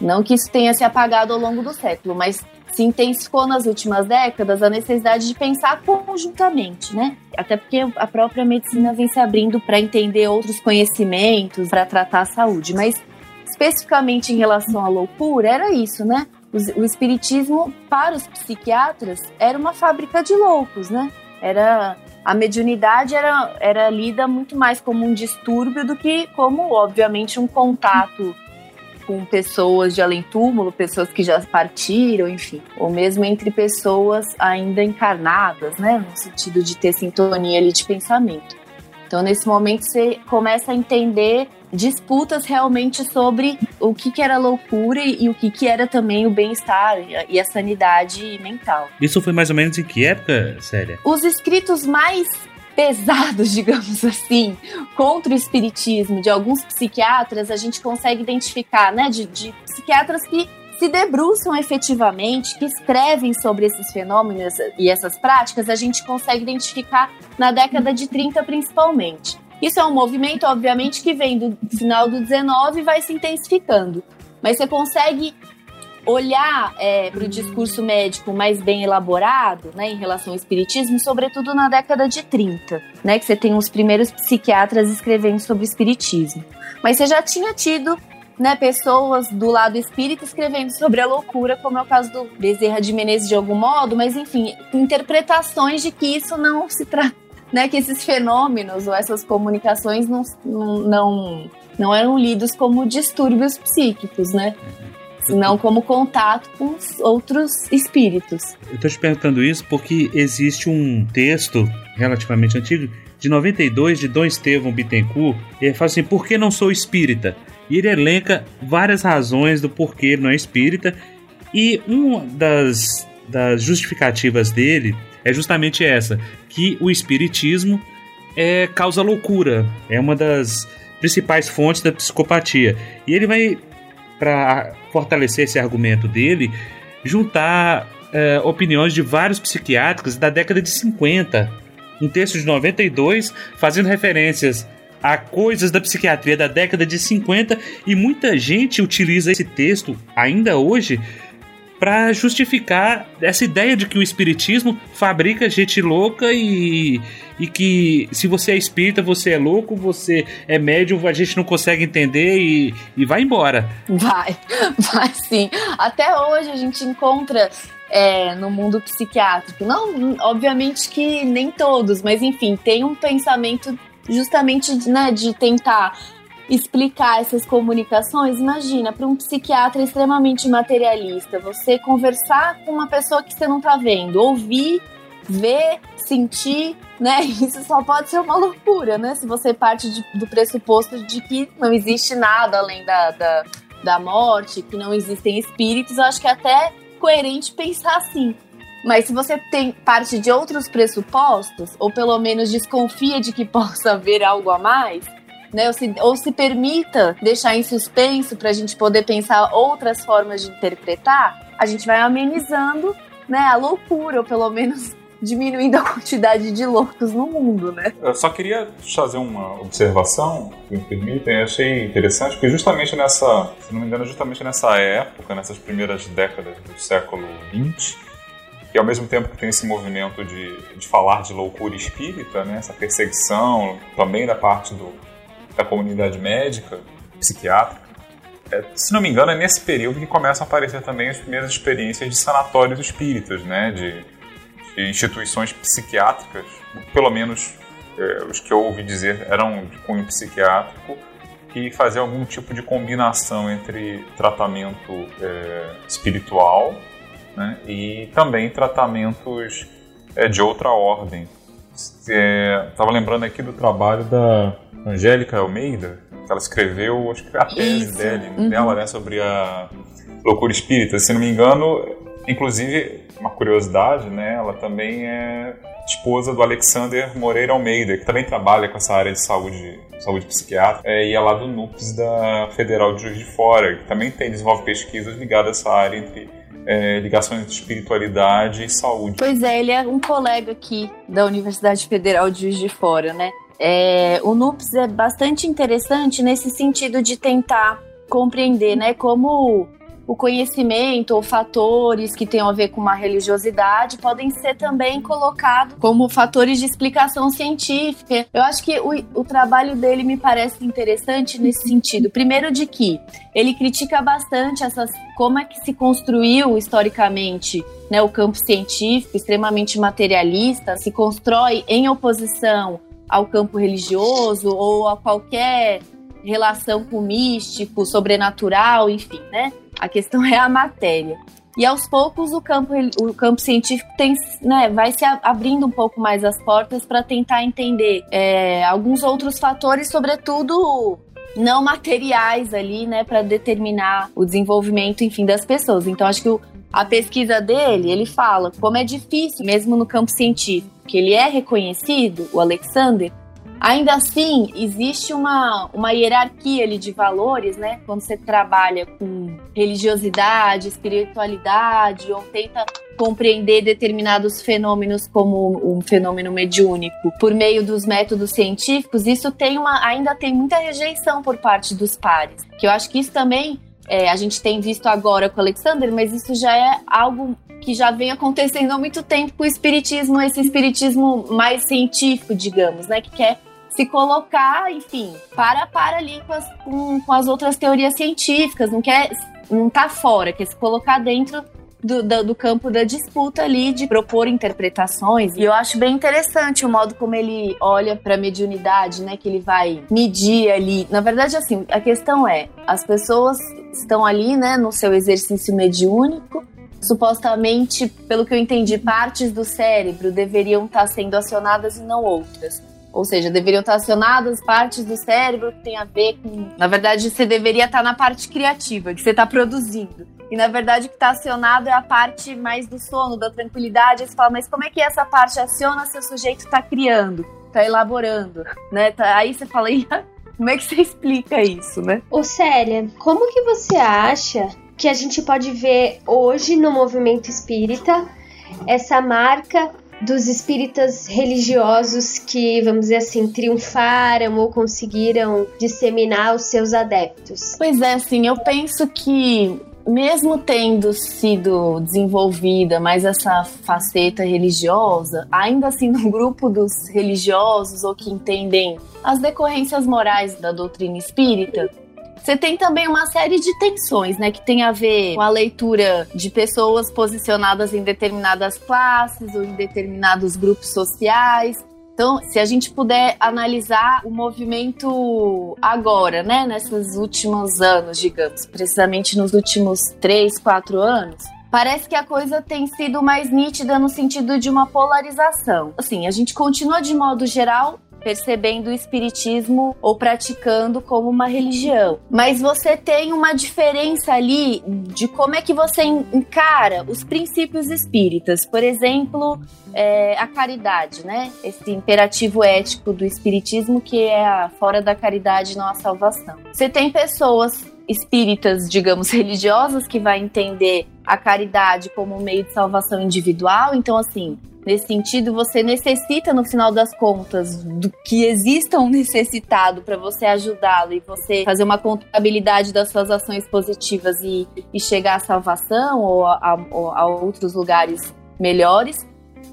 não que isso tenha se apagado ao longo do século, mas se intensificou nas últimas décadas a necessidade de pensar conjuntamente, né? Até porque a própria medicina vem se abrindo para entender outros conhecimentos, para tratar a saúde. Mas especificamente em relação à loucura, era isso, né? O, espiritismo, para os psiquiatras, era uma fábrica de loucos, né? Era a mediunidade era, era lida muito mais como um distúrbio do que como, obviamente, um contato com pessoas de além-túmulo, pessoas que já partiram, enfim, ou mesmo entre pessoas ainda encarnadas, né, no sentido de ter sintonia ali de pensamento. Então, nesse momento, você começa a entender disputas realmente sobre o que, que era loucura e o que, que era também o bem-estar e a sanidade mental. Isso foi mais ou menos em que época, Célia? Os escritos mais pesados, digamos assim, contra o espiritismo de alguns psiquiatras, a gente consegue identificar, né, de, de psiquiatras que se debruçam efetivamente, que escrevem sobre esses fenômenos e essas práticas, a gente consegue identificar na década de 30 principalmente. Isso é um movimento, obviamente, que vem do final do 19 e vai se intensificando. Mas você consegue olhar é, para o discurso médico mais bem elaborado, né, em relação ao espiritismo, sobretudo na década de 30, né, que você tem os primeiros psiquiatras escrevendo sobre espiritismo. Mas você já tinha tido né, pessoas do lado espírita escrevendo sobre a loucura, como é o caso do Bezerra de Menezes de algum modo, mas enfim, interpretações de que isso não se trata, né, que esses fenômenos ou essas comunicações não, não, não, não eram lidos como distúrbios psíquicos, né? Senão como contato com outros espíritos. Eu tô te perguntando isso porque existe um texto relativamente antigo de 92 de Dom Estevão Bittencourt, e ele fala assim: "Por que não sou espírita?" E ele elenca várias razões do porquê ele não é espírita. E uma das, das justificativas dele é justamente essa: que o espiritismo é, causa loucura, é uma das principais fontes da psicopatia. E ele vai, para fortalecer esse argumento dele, juntar é, opiniões de vários psiquiátricos da década de 50. Um texto de 92 fazendo referências a coisas da psiquiatria da década de 50 e muita gente utiliza esse texto ainda hoje para justificar essa ideia de que o espiritismo fabrica gente louca e, e que se você é espírita, você é louco, você é médium, a gente não consegue entender e, e vai embora. Vai, vai sim. Até hoje a gente encontra é, no mundo psiquiátrico. Não, obviamente que nem todos, mas enfim, tem um pensamento justamente né, de tentar explicar essas comunicações, imagina, para um psiquiatra extremamente materialista, você conversar com uma pessoa que você não está vendo, ouvir, ver, sentir, né? Isso só pode ser uma loucura, né? Se você parte de, do pressuposto de que não existe nada além da, da, da morte, que não existem espíritos, eu acho que é até coerente pensar assim. Mas se você tem parte de outros pressupostos, ou pelo menos desconfia de que possa haver algo a mais, né, ou, se, ou se permita deixar em suspenso para a gente poder pensar outras formas de interpretar, a gente vai amenizando né, a loucura, ou pelo menos diminuindo a quantidade de loucos no mundo, né? Eu só queria fazer uma observação, se me permitem, eu achei interessante, porque justamente nessa, se não me engano, justamente nessa época, nessas primeiras décadas do século XX, e ao mesmo tempo que tem esse movimento de, de falar de loucura espírita, né, essa perseguição também da parte do, da comunidade médica, psiquiátrica, é, se não me engano, é nesse período que começam a aparecer também as primeiras experiências de sanatórios espíritas, né, de, de instituições psiquiátricas, pelo menos é, os que eu ouvi dizer eram de cunho psiquiátrico, que faziam algum tipo de combinação entre tratamento é, espiritual né? e também tratamentos é, de outra ordem. Estava é, lembrando aqui do trabalho da Angélica Almeida, que ela escreveu, acho que a tese dele, uhum. dela né, sobre a loucura espírita. Se não me engano, inclusive, uma curiosidade, né, ela também é esposa do Alexander Moreira Almeida, que também trabalha com essa área de saúde, saúde psiquiátrica, é, e é lá do NUPS da Federal de Juiz de Fora, que também tem, desenvolve pesquisas ligadas a essa área entre é, ligações entre espiritualidade e saúde. Pois é, ele é um colega aqui da Universidade Federal de Juiz de Fora, né? É, o NUPS é bastante interessante nesse sentido de tentar compreender, né, como o conhecimento ou fatores que tenham a ver com uma religiosidade podem ser também colocados como fatores de explicação científica. Eu acho que o, o trabalho dele me parece interessante nesse sentido. Primeiro de que ele critica bastante essas como é que se construiu historicamente né, o campo científico, extremamente materialista, se constrói em oposição ao campo religioso ou a qualquer relação com o místico, sobrenatural, enfim, né? A questão é a matéria. E aos poucos o campo, o campo científico tem, né, vai se abrindo um pouco mais as portas para tentar entender é, alguns outros fatores, sobretudo não materiais ali, né, para determinar o desenvolvimento, enfim, das pessoas. Então acho que o, a pesquisa dele, ele fala como é difícil, mesmo no campo científico, que ele é reconhecido, o Alexander, Ainda assim, existe uma, uma hierarquia ali de valores, né? Quando você trabalha com religiosidade, espiritualidade, ou tenta compreender determinados fenômenos como um fenômeno mediúnico por meio dos métodos científicos, isso tem uma, ainda tem muita rejeição por parte dos pares. Que eu acho que isso também é, a gente tem visto agora com o Alexander, mas isso já é algo que já vem acontecendo há muito tempo com o espiritismo, esse espiritismo mais científico, digamos, né, que quer se colocar, enfim, para para ali com as, com, com as outras teorias científicas, não quer, não tá fora, quer se colocar dentro do, do, do, campo da disputa ali, de propor interpretações. E eu acho bem interessante o modo como ele olha para a mediunidade, né? Que ele vai medir ali. Na verdade, assim, a questão é: as pessoas estão ali, né, no seu exercício mediúnico. Supostamente, pelo que eu entendi, partes do cérebro deveriam estar sendo acionadas e não outras. Ou seja, deveriam estar acionadas partes do cérebro que tem a ver com. Na verdade, você deveria estar na parte criativa, que você está produzindo. E na verdade, o que está acionado é a parte mais do sono, da tranquilidade. Aí você fala, mas como é que essa parte aciona se o sujeito está criando, está elaborando? Né? Tá... Aí você fala, como é que você explica isso, né? Ô Célia, como que você acha que a gente pode ver hoje no movimento espírita essa marca dos espíritas religiosos que, vamos dizer assim, triunfaram ou conseguiram disseminar os seus adeptos? Pois é, assim, eu penso que mesmo tendo sido desenvolvida mais essa faceta religiosa, ainda assim no grupo dos religiosos ou que entendem as decorrências morais da doutrina espírita, você tem também uma série de tensões, né, que tem a ver com a leitura de pessoas posicionadas em determinadas classes ou em determinados grupos sociais. Então, se a gente puder analisar o movimento agora, né, nesses últimos anos, digamos, precisamente nos últimos três, quatro anos, parece que a coisa tem sido mais nítida no sentido de uma polarização. Assim, a gente continua de modo geral percebendo o espiritismo ou praticando como uma religião. Mas você tem uma diferença ali de como é que você encara os princípios espíritas. Por exemplo, é, a caridade, né? Esse imperativo ético do espiritismo que é a fora da caridade não há salvação. Você tem pessoas espíritas, digamos, religiosas que vai entender a caridade como um meio de salvação individual. Então, assim, Nesse sentido, você necessita, no final das contas, do que exista um necessitado para você ajudá-lo e você fazer uma contabilidade das suas ações positivas e, e chegar à salvação ou a, a, a outros lugares melhores.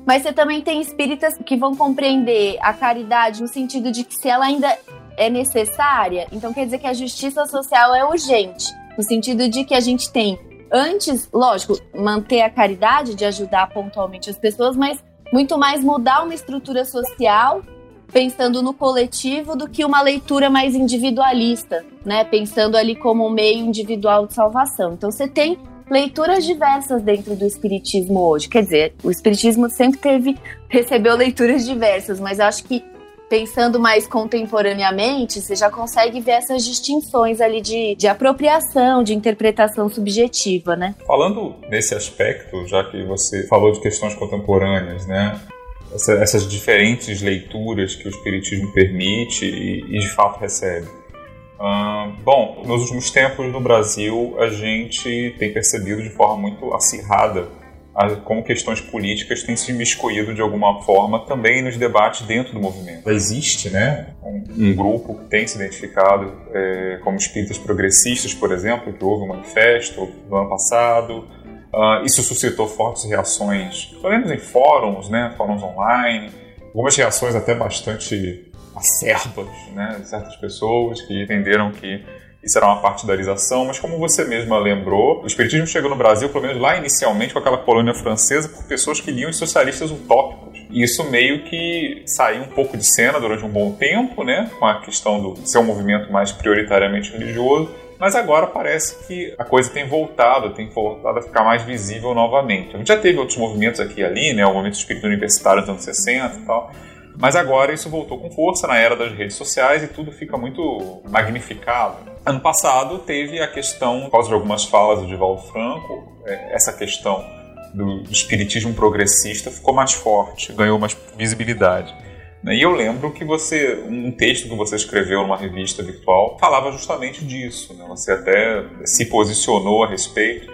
Mas você também tem espíritas que vão compreender a caridade no sentido de que se ela ainda é necessária, então quer dizer que a justiça social é urgente, no sentido de que a gente tem antes, lógico, manter a caridade de ajudar pontualmente as pessoas, mas muito mais mudar uma estrutura social pensando no coletivo do que uma leitura mais individualista, né? Pensando ali como um meio individual de salvação. Então você tem leituras diversas dentro do espiritismo hoje. Quer dizer, o espiritismo sempre teve recebeu leituras diversas, mas acho que pensando mais contemporaneamente, você já consegue ver essas distinções ali de, de apropriação, de interpretação subjetiva, né? Falando nesse aspecto, já que você falou de questões contemporâneas, né? Essa, essas diferentes leituras que o Espiritismo permite e, e de fato recebe. Bom, nos últimos tempos no Brasil a gente tem percebido de forma muito acirrada como questões políticas têm se imiscuído de alguma forma também nos debates dentro do movimento. Existe né, um, um grupo que tem se identificado é, como espíritas progressistas, por exemplo, que houve um manifesto no ano passado. Uh, isso suscitou fortes reações, pelo menos em fóruns, né, fóruns online, algumas reações até bastante acerbas né, de certas pessoas que entenderam que isso era uma partidarização, mas como você mesma lembrou, o Espiritismo chegou no Brasil, pelo menos lá inicialmente, com aquela colônia francesa, por pessoas que liam os socialistas utópicos. E isso meio que saiu um pouco de cena durante um bom tempo, né, com a questão do ser um movimento mais prioritariamente religioso, Mas agora parece que a coisa tem voltado, tem voltado a ficar mais visível novamente. A gente já teve outros movimentos aqui e ali, né? O movimento espírita universitário dos anos 60 e tal. Mas agora isso voltou com força na era das redes sociais e tudo fica muito magnificado. Ano passado teve a questão, por causa de algumas falas do Divaldo Franco, é, essa questão do espiritismo progressista ficou mais forte, ganhou mais visibilidade. Né? E eu lembro que você, um texto que você escreveu numa revista virtual, falava justamente disso. Né? Você até se posicionou a respeito.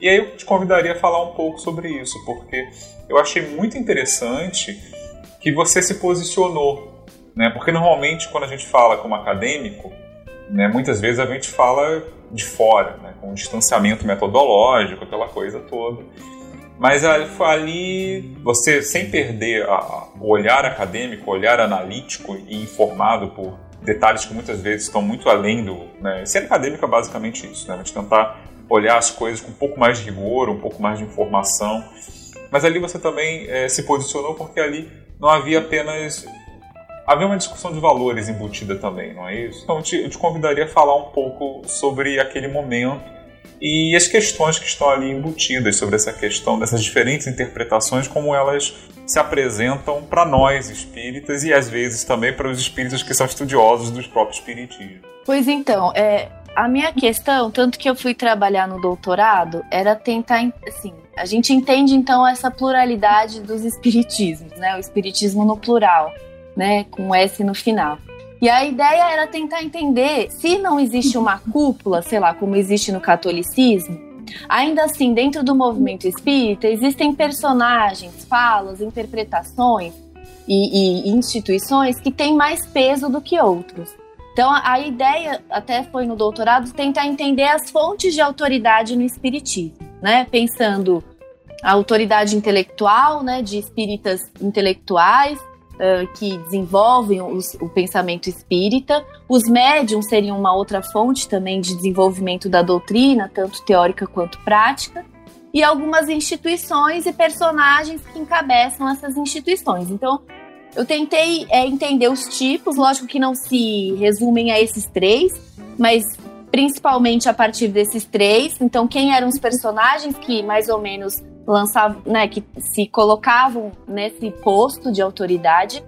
E aí eu te convidaria a falar um pouco sobre isso, porque eu achei muito interessante que você se posicionou. Né? Porque normalmente quando a gente fala como acadêmico, né, muitas vezes a gente fala de fora, né, com um distanciamento metodológico, aquela coisa toda. Mas ali, você, sem perder a, o olhar acadêmico, o olhar analítico e informado por detalhes que muitas vezes estão muito além do. Né? Ser acadêmico é basicamente isso, né? a gente tentar olhar as coisas com um pouco mais de rigor, um pouco mais de informação. Mas ali você também é, se posicionou porque ali não havia apenas. Havia uma discussão de valores embutida também, não é isso? Então eu te, eu te convidaria a falar um pouco sobre aquele momento e as questões que estão ali embutidas sobre essa questão dessas diferentes interpretações, como elas se apresentam para nós espíritas e às vezes também para os espíritas que são estudiosos dos próprios espiritismos. Pois então, é, a minha questão, tanto que eu fui trabalhar no doutorado, era tentar, assim, a gente entende então essa pluralidade dos espiritismos, né? O espiritismo no plural, né? Com S no final. E a ideia era tentar entender se não existe uma cúpula, sei lá, como existe no catolicismo, ainda assim, dentro do movimento espírita, existem personagens, falas, interpretações e, e instituições que têm mais peso do que outros. Então, a, a ideia, até foi no doutorado, tentar entender as fontes de autoridade no espiritismo, né? Pensando a autoridade intelectual, né, de espíritas intelectuais, que desenvolvem os, o pensamento espírita. Os médiums seriam uma outra fonte também de desenvolvimento da doutrina, tanto teórica quanto prática. E algumas instituições e personagens que encabeçam essas instituições. Então, eu tentei é, entender os tipos, lógico que não se resumem a esses três, mas principalmente a partir desses três. Então, quem eram os personagens que mais ou menos lançavam, né, que se colocavam nesse posto de autoridade.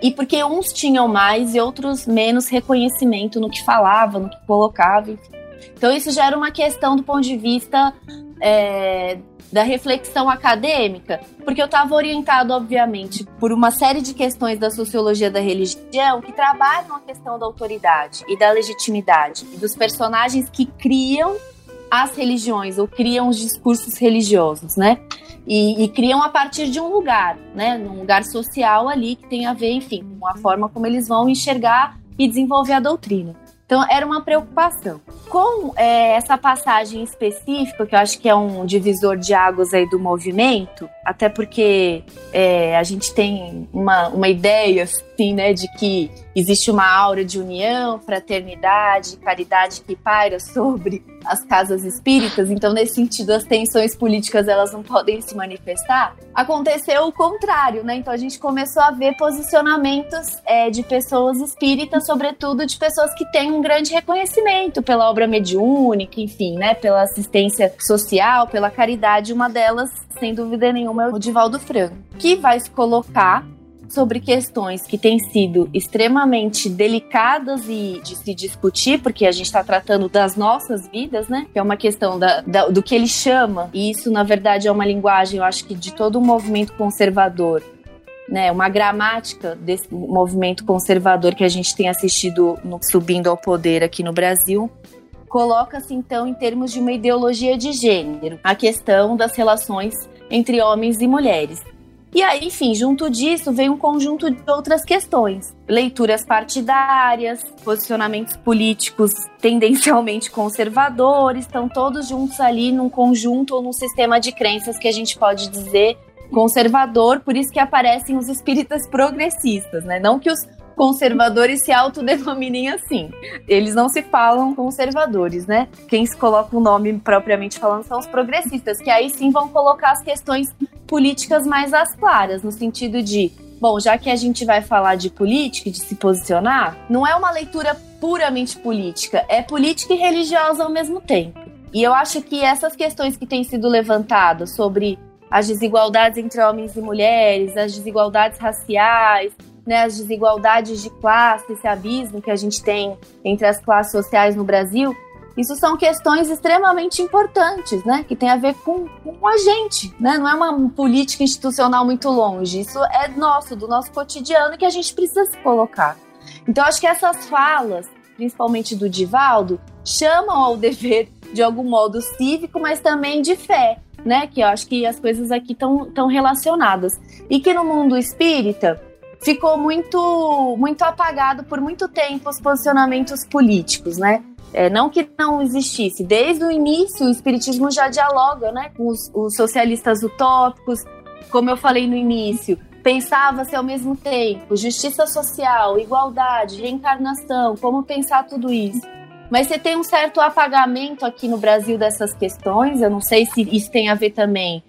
E porque uns tinham mais e outros menos reconhecimento no que falava, no que colocava. Então, isso já era uma questão do ponto de vista é, da reflexão acadêmica, porque eu estava orientado, obviamente, por uma série de questões da sociologia da religião que trabalham a questão da autoridade e da legitimidade, e dos personagens que criam as religiões ou criam os discursos religiosos, né? E, e, criam a partir de um lugar, né? Num lugar social ali que tem a ver, enfim, com a forma como eles vão enxergar e desenvolver a doutrina. Então era uma preocupação. Com é, essa passagem específica, que eu acho que é um divisor de águas aí do movimento, até porque é, a gente tem uma, uma ideia, assim, né, de que existe uma aura de união, fraternidade, caridade que paira sobre as casas espíritas, então nesse sentido as tensões políticas elas não podem se manifestar. Aconteceu o contrário, né? Então a gente começou a ver posicionamentos é, de pessoas espíritas, sobretudo de pessoas que têm um grande reconhecimento pela obra mediúnica, enfim, né? Pela assistência social, pela caridade. Uma delas, sem dúvida nenhuma, é o Divaldo Franco, que vai se colocar sobre questões que têm sido extremamente delicadas e de se discutir, porque a gente está tratando das nossas vidas, né? Que é uma questão da, da, do que ele chama, e isso na verdade é uma linguagem, eu acho que de todo um movimento conservador. Né, uma gramática desse movimento conservador que a gente tem assistido no, subindo ao poder aqui no Brasil, coloca-se então em termos de uma ideologia de gênero, a questão das relações entre homens e mulheres. E aí, enfim, junto disso vem um conjunto de outras questões. Leituras partidárias, posicionamentos políticos tendencialmente conservadores, estão todos juntos ali num conjunto ou num sistema de crenças que a gente pode dizer conservador, por isso que aparecem os espíritas progressistas, né? Não que os conservadores se autodenominem assim. Eles não se falam conservadores, né? Quem se coloca o nome propriamente falando são os progressistas, que aí sim vão colocar as questões políticas mais às claras, no sentido de bom, já que a gente vai falar de política e de se posicionar, não é uma leitura puramente política, é política e religiosa ao mesmo tempo. E eu acho que essas questões que têm sido levantadas sobre as desigualdades entre homens e mulheres, as desigualdades raciais, né, as desigualdades de classe, esse abismo que a gente tem entre as classes sociais no Brasil, isso são questões extremamente importantes, né? Que tem a ver com, com a gente, né? Não é uma política institucional muito longe. Isso é nosso, do nosso cotidiano que a gente precisa se colocar. Então, acho que essas falas, principalmente do Divaldo, chamam ao dever de algum modo cívico, mas também de fé, né? Que eu acho que as coisas aqui estão relacionadas. E que no mundo espírita ficou muito, muito apagado por muito tempo os posicionamentos políticos, né? É, não que não existisse. Desde o início, o Espiritismo já dialoga né, com os, os socialistas utópicos. Como eu falei no início, pensava-se ao mesmo tempo justiça social, igualdade, reencarnação, como pensar tudo isso. Mas você tem um certo apagamento aqui no Brasil dessas questões. Eu não sei se isso tem a ver também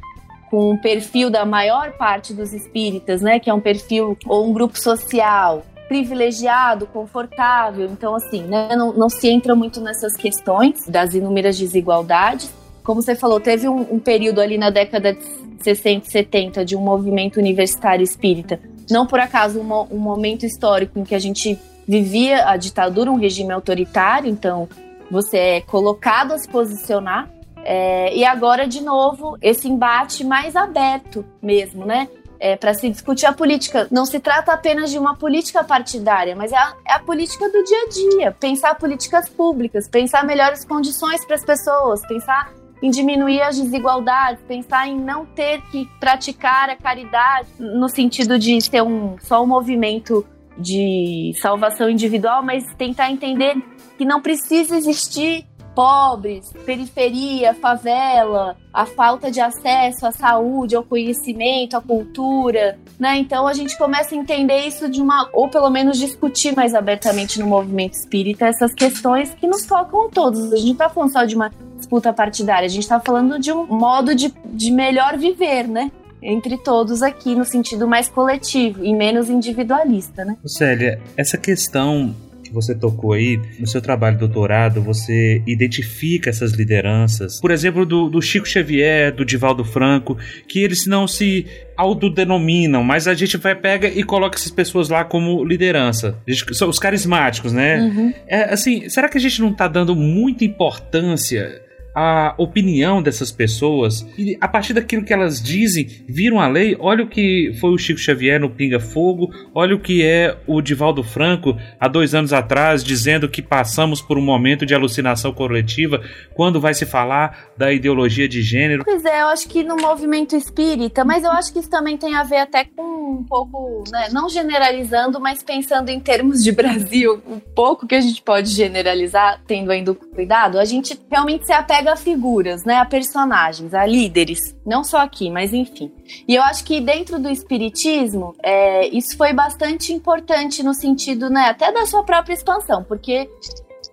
com o perfil da maior parte dos espíritas, né? Que é um perfil ou um grupo social privilegiado, confortável. Então, assim, né, não, não se entra muito nessas questões das inúmeras desigualdades. Como você falou, teve um, um período ali na década de 60 e 70 de um movimento universitário espírita. Não por acaso um, um momento histórico em que a gente vivia a ditadura, um regime autoritário, então você é colocado a se posicionar. É, e agora, de novo, esse embate mais aberto mesmo, né? É, para se discutir a política. Não se trata apenas de uma política partidária, mas é a, é a política do dia a dia. Pensar políticas públicas, pensar melhores condições para as pessoas, pensar em diminuir as desigualdades, pensar em não ter que praticar a caridade no sentido de ser um, só um movimento de salvação individual, mas tentar entender que não precisa existir pobres, periferia, favela, a falta de acesso à saúde, ao conhecimento, à cultura, né? Então a gente começa a entender isso de uma, ou pelo menos discutir mais abertamente no movimento espírita essas questões que nos tocam a todos. A gente não tá falando só de uma disputa partidária, a gente tá falando de um modo de, de melhor viver, né? entre todos aqui no sentido mais coletivo e menos individualista, né? Célia, essa questão você tocou aí, no seu trabalho doutorado, você identifica essas lideranças. Por exemplo, do, do Chico Xavier, do Divaldo Franco, que eles não se autodenominam, mas a gente vai, pega e coloca essas pessoas lá como liderança. Gente, são os carismáticos, né? Uhum. É, assim, será que a gente não está dando muita importância a opinião dessas pessoas e a partir daquilo que elas dizem, viram a lei. Olha o que foi o Chico Xavier no Pinga Fogo, olha o que é o Divaldo Franco há dois anos atrás, dizendo que passamos por um momento de alucinação coletiva quando vai se falar da ideologia de gênero. Pois é, eu acho que no movimento espírita, mas eu acho que isso também tem a ver até com um pouco, né, não generalizando, mas pensando em termos de Brasil, um pouco que a gente pode generalizar, tendo ainda cuidado, a gente realmente se apega pega figuras, né, a personagens, a líderes, não só aqui, mas enfim. E eu acho que dentro do espiritismo, é, isso foi bastante importante no sentido, né, até da sua própria expansão, porque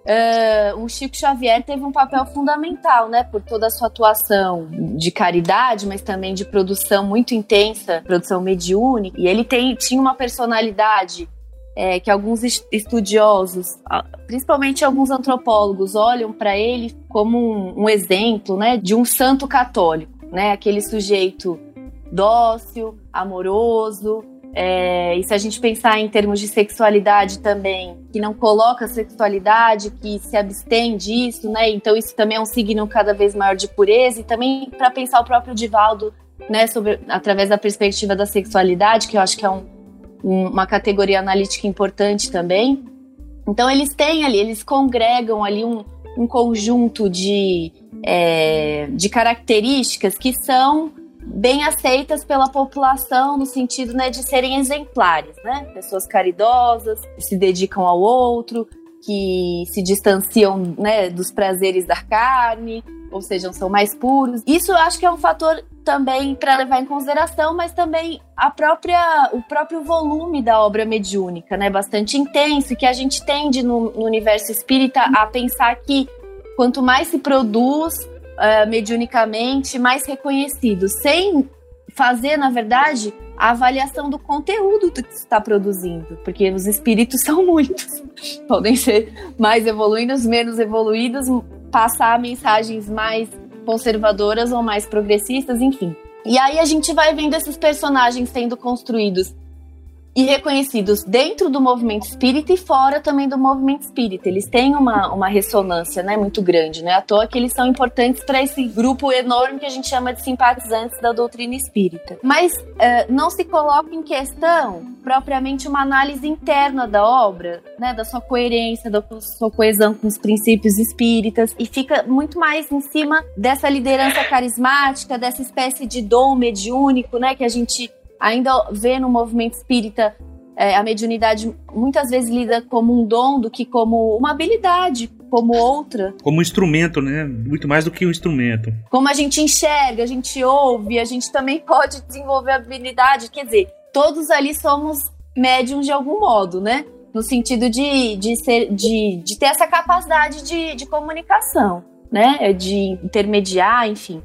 Uh, o Chico Xavier teve um papel fundamental, né, por toda a sua atuação de caridade, mas também de produção muito intensa, produção mediúnica. E ele tem, tinha uma personalidade é, que alguns estudiosos, principalmente alguns antropólogos, olham para ele como um, um, exemplo né, de um santo católico, né, aquele sujeito dócil, amoroso. É, e se a gente pensar em termos de sexualidade também, que não coloca sexualidade, que se abstém disso, né? Então isso também é um signo cada vez maior de pureza. E também para pensar o próprio Divaldo, né, sobre, através da perspectiva da sexualidade, que eu acho que é um, uma categoria analítica importante também. Então eles têm ali, eles congregam ali um, um conjunto de, é, de características que são bem aceitas pela população no sentido né, de serem exemplares, né? Pessoas caridosas, que se dedicam ao outro, que se distanciam né, dos prazeres da carne, ou seja, são mais puros. Isso eu acho que é um fator também para levar em consideração, mas também a própria, o próprio volume da obra mediúnica, né, bastante intenso, que a gente tende no, no universo espírita a pensar que quanto mais se produz uh, mediunicamente, mais reconhecido, sem fazer, na verdade, a avaliação do conteúdo do que está produzindo, porque os espíritos são muitos. Podem ser mais evoluídos, menos evoluídos, passar mensagens mais conservadoras ou mais progressistas, enfim. E aí a gente vai vendo esses personagens sendo construídos e reconhecidos dentro do movimento espírita e fora também do movimento espírita. Eles têm uma, uma ressonância né, muito grande, né? À toa que eles são importantes para esse grupo enorme que a gente chama de simpatizantes da doutrina espírita. Mas uh, não se coloca em questão propriamente uma análise interna da obra, né, da sua coerência, da sua coesão com os princípios espíritas, e fica muito mais em cima dessa liderança carismática, dessa espécie de dom mediúnico, né, que a gente ainda vê no movimento espírita é, a mediunidade muitas vezes lida como um dom do que como uma habilidade, como outra. Como um instrumento, né? Muito mais do que um instrumento. Como a gente enxerga, a gente ouve, a gente também pode desenvolver habilidade. Quer dizer, todos ali somos médiums de algum modo, né? No sentido de, de, ser, de, de ter essa capacidade de, de comunicação, né? De intermediar, enfim.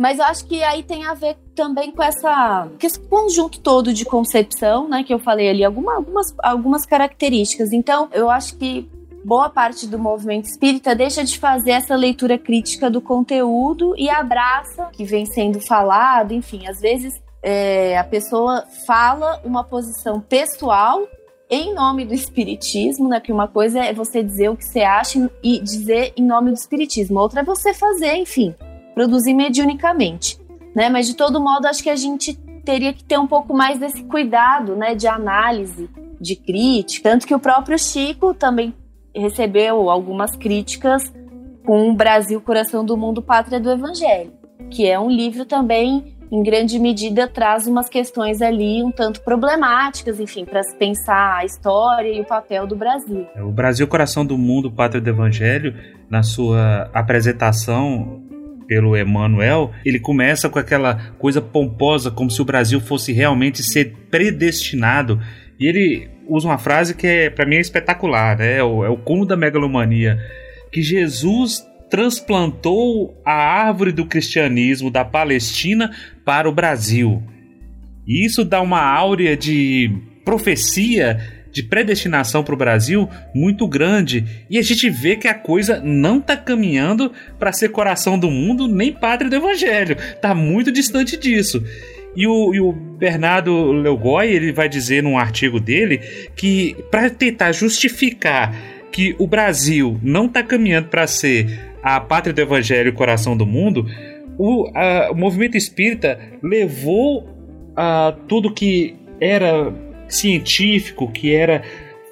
Mas eu acho que aí tem a ver também com essa com esse conjunto todo de concepção, né, que eu falei ali, alguma, algumas, algumas características. Então, eu acho que boa parte do movimento espírita deixa de fazer essa leitura crítica do conteúdo e abraça o que vem sendo falado, enfim, às vezes é, a pessoa fala uma posição pessoal em nome do espiritismo, né? Que uma coisa é você dizer o que você acha e dizer em nome do espiritismo, outra é você fazer, enfim, produzir mediunicamente, né? Mas de todo modo, acho que a gente teria que ter um pouco mais desse cuidado, né, de análise, de crítica, tanto que o próprio Chico também recebeu algumas críticas com o Brasil, Coração do Mundo, Pátria do Evangelho, que é um livro também em grande medida traz umas questões ali um tanto problemáticas, enfim, para se pensar a história e o papel do Brasil. O Brasil, Coração do Mundo, Pátria do Evangelho, na sua apresentação pelo Emmanuel, ele começa com aquela coisa pomposa, como se o Brasil fosse realmente ser predestinado. E ele usa uma frase que é, para mim é espetacular, né? é o, é o cúmulo da megalomania, que Jesus transplantou a árvore do cristianismo da Palestina para o Brasil. E isso dá uma áurea de profecia de predestinação para o Brasil muito grande e a gente vê que a coisa não está caminhando para ser coração do mundo nem pátria do evangelho, está muito distante disso. E o, e o Bernardo Leugoi ele vai dizer num artigo dele que para tentar justificar que o Brasil não está caminhando para ser a pátria do evangelho e coração do mundo, o, a, o movimento espírita levou a tudo que era científico, que era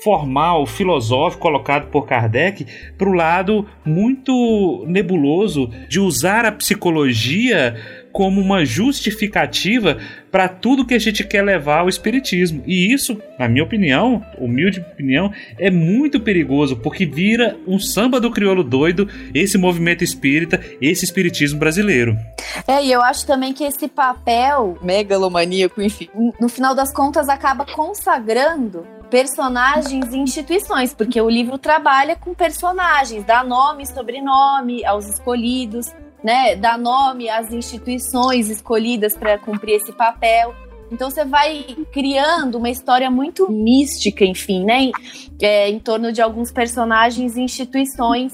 formal, filosófico colocado por Kardec para o lado muito nebuloso de usar a psicologia como uma justificativa para tudo que a gente quer levar ao espiritismo. E isso, na minha opinião, humilde opinião, é muito perigoso porque vira um samba do crioulo doido esse movimento espírita, esse espiritismo brasileiro. É, e eu acho também que esse papel megalomaníaco, enfim, no final das contas acaba consagrando personagens e instituições, porque o livro trabalha com personagens, dá nome e sobrenome aos escolhidos, né, dá nome às instituições escolhidas para cumprir esse papel. Então você vai criando uma história muito mística, enfim, né, é, em torno de alguns personagens e instituições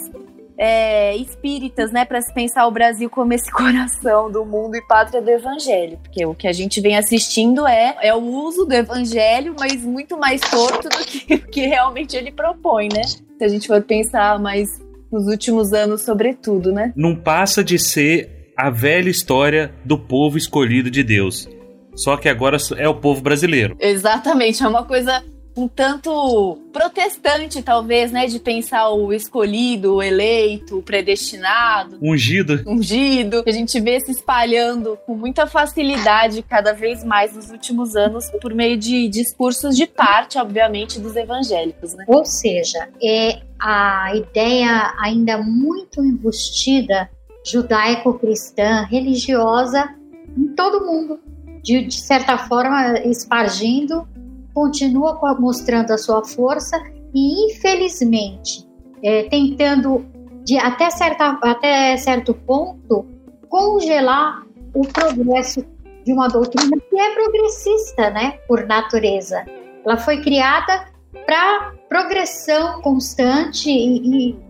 é, espíritas, né, para se pensar o Brasil como esse coração do mundo e pátria do Evangelho, porque o que a gente vem assistindo é, é o uso do Evangelho, mas muito mais torto do que o que realmente ele propõe, né? Se a gente for pensar mais nos últimos anos, sobretudo, né? Não passa de ser a velha história do povo escolhido de Deus. Só que agora é o povo brasileiro. Exatamente, é uma coisa um tanto protestante, talvez, né? De pensar o escolhido, o eleito, o predestinado. Ungido. Ungido. A gente vê se espalhando com muita facilidade cada vez mais nos últimos anos por meio de discursos de parte, obviamente, dos evangélicos, né? Ou seja, é a ideia ainda muito embustida judaico-cristã, religiosa, em todo mundo, de, de certa forma espargindo continua mostrando a sua força e, infelizmente, é, tentando, de até, certa, até certo ponto, congelar o progresso de uma doutrina que é progressista, né, por natureza. Ela foi criada para progressão constante e, e,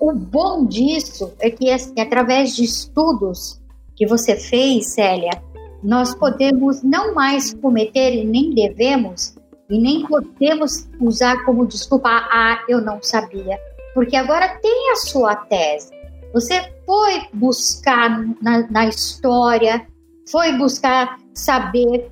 o bom disso é que assim, através de estudos que você fez, Célia, nós podemos não mais cometer e nem devemos e nem podemos usar como desculpa ah, eu não sabia, porque agora tem a sua tese. Você foi buscar na, na história, foi buscar saber,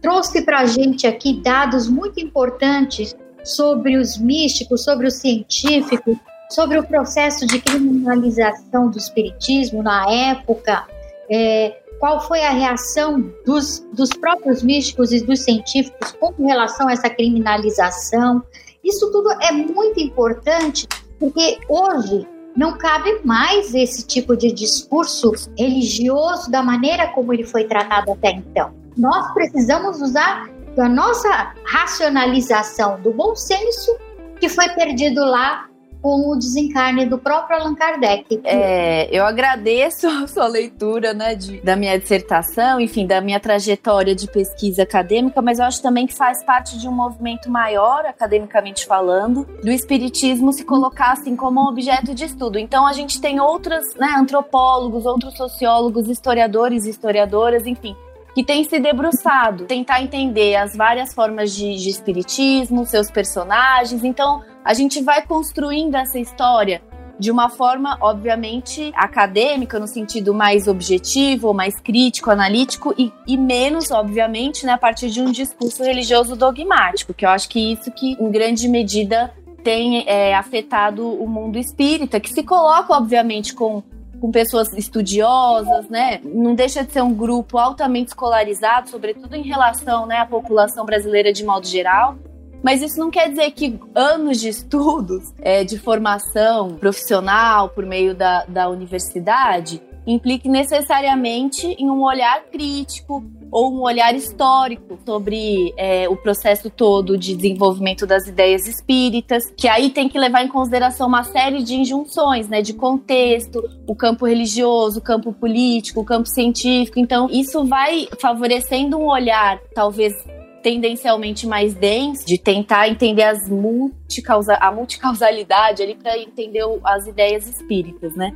trouxe para a gente aqui dados muito importantes sobre os místicos, sobre os científicos, sobre o processo de criminalização do espiritismo na época, é, qual foi a reação dos, dos próprios místicos e dos científicos com relação a essa criminalização. Isso tudo é muito importante porque hoje não cabe mais esse tipo de discurso religioso da maneira como ele foi tratado até então. Nós precisamos usar da nossa racionalização, do bom senso que foi perdido lá com o desencarne do próprio Allan Kardec. É, eu agradeço a sua leitura né, de, da minha dissertação, enfim, da minha trajetória de pesquisa acadêmica, mas eu acho também que faz parte de um movimento maior, academicamente falando, do espiritismo se colocar assim como objeto de estudo. Então a gente tem outros né, antropólogos, outros sociólogos, historiadores, historiadoras, enfim, que tem se debruçado, tentar entender as várias formas de, de espiritismo, seus personagens. Então, a gente vai construindo essa história de uma forma, obviamente, acadêmica, no sentido mais objetivo, mais crítico, analítico, e, e, menos, obviamente, né, a partir de um discurso religioso dogmático, que eu acho que isso que, em grande medida, tem é, afetado o mundo espírita, que se coloca, obviamente, com com pessoas estudiosas, né? Não deixa de ser um grupo altamente escolarizado, sobretudo em relação né, à população brasileira de modo geral. Mas isso não quer dizer que anos de estudos, é, de formação profissional por meio da, da universidade, implique necessariamente em um olhar crítico ou um olhar histórico sobre é, o processo todo de desenvolvimento das ideias espíritas, que aí tem que levar em consideração uma série de injunções, né, de contexto, o campo religioso, o campo político, o campo científico. Então, isso vai favorecendo um olhar, talvez tendencialmente mais denso, de tentar entender as multicausa a multicausalidade ali para entender as ideias espíritas, né?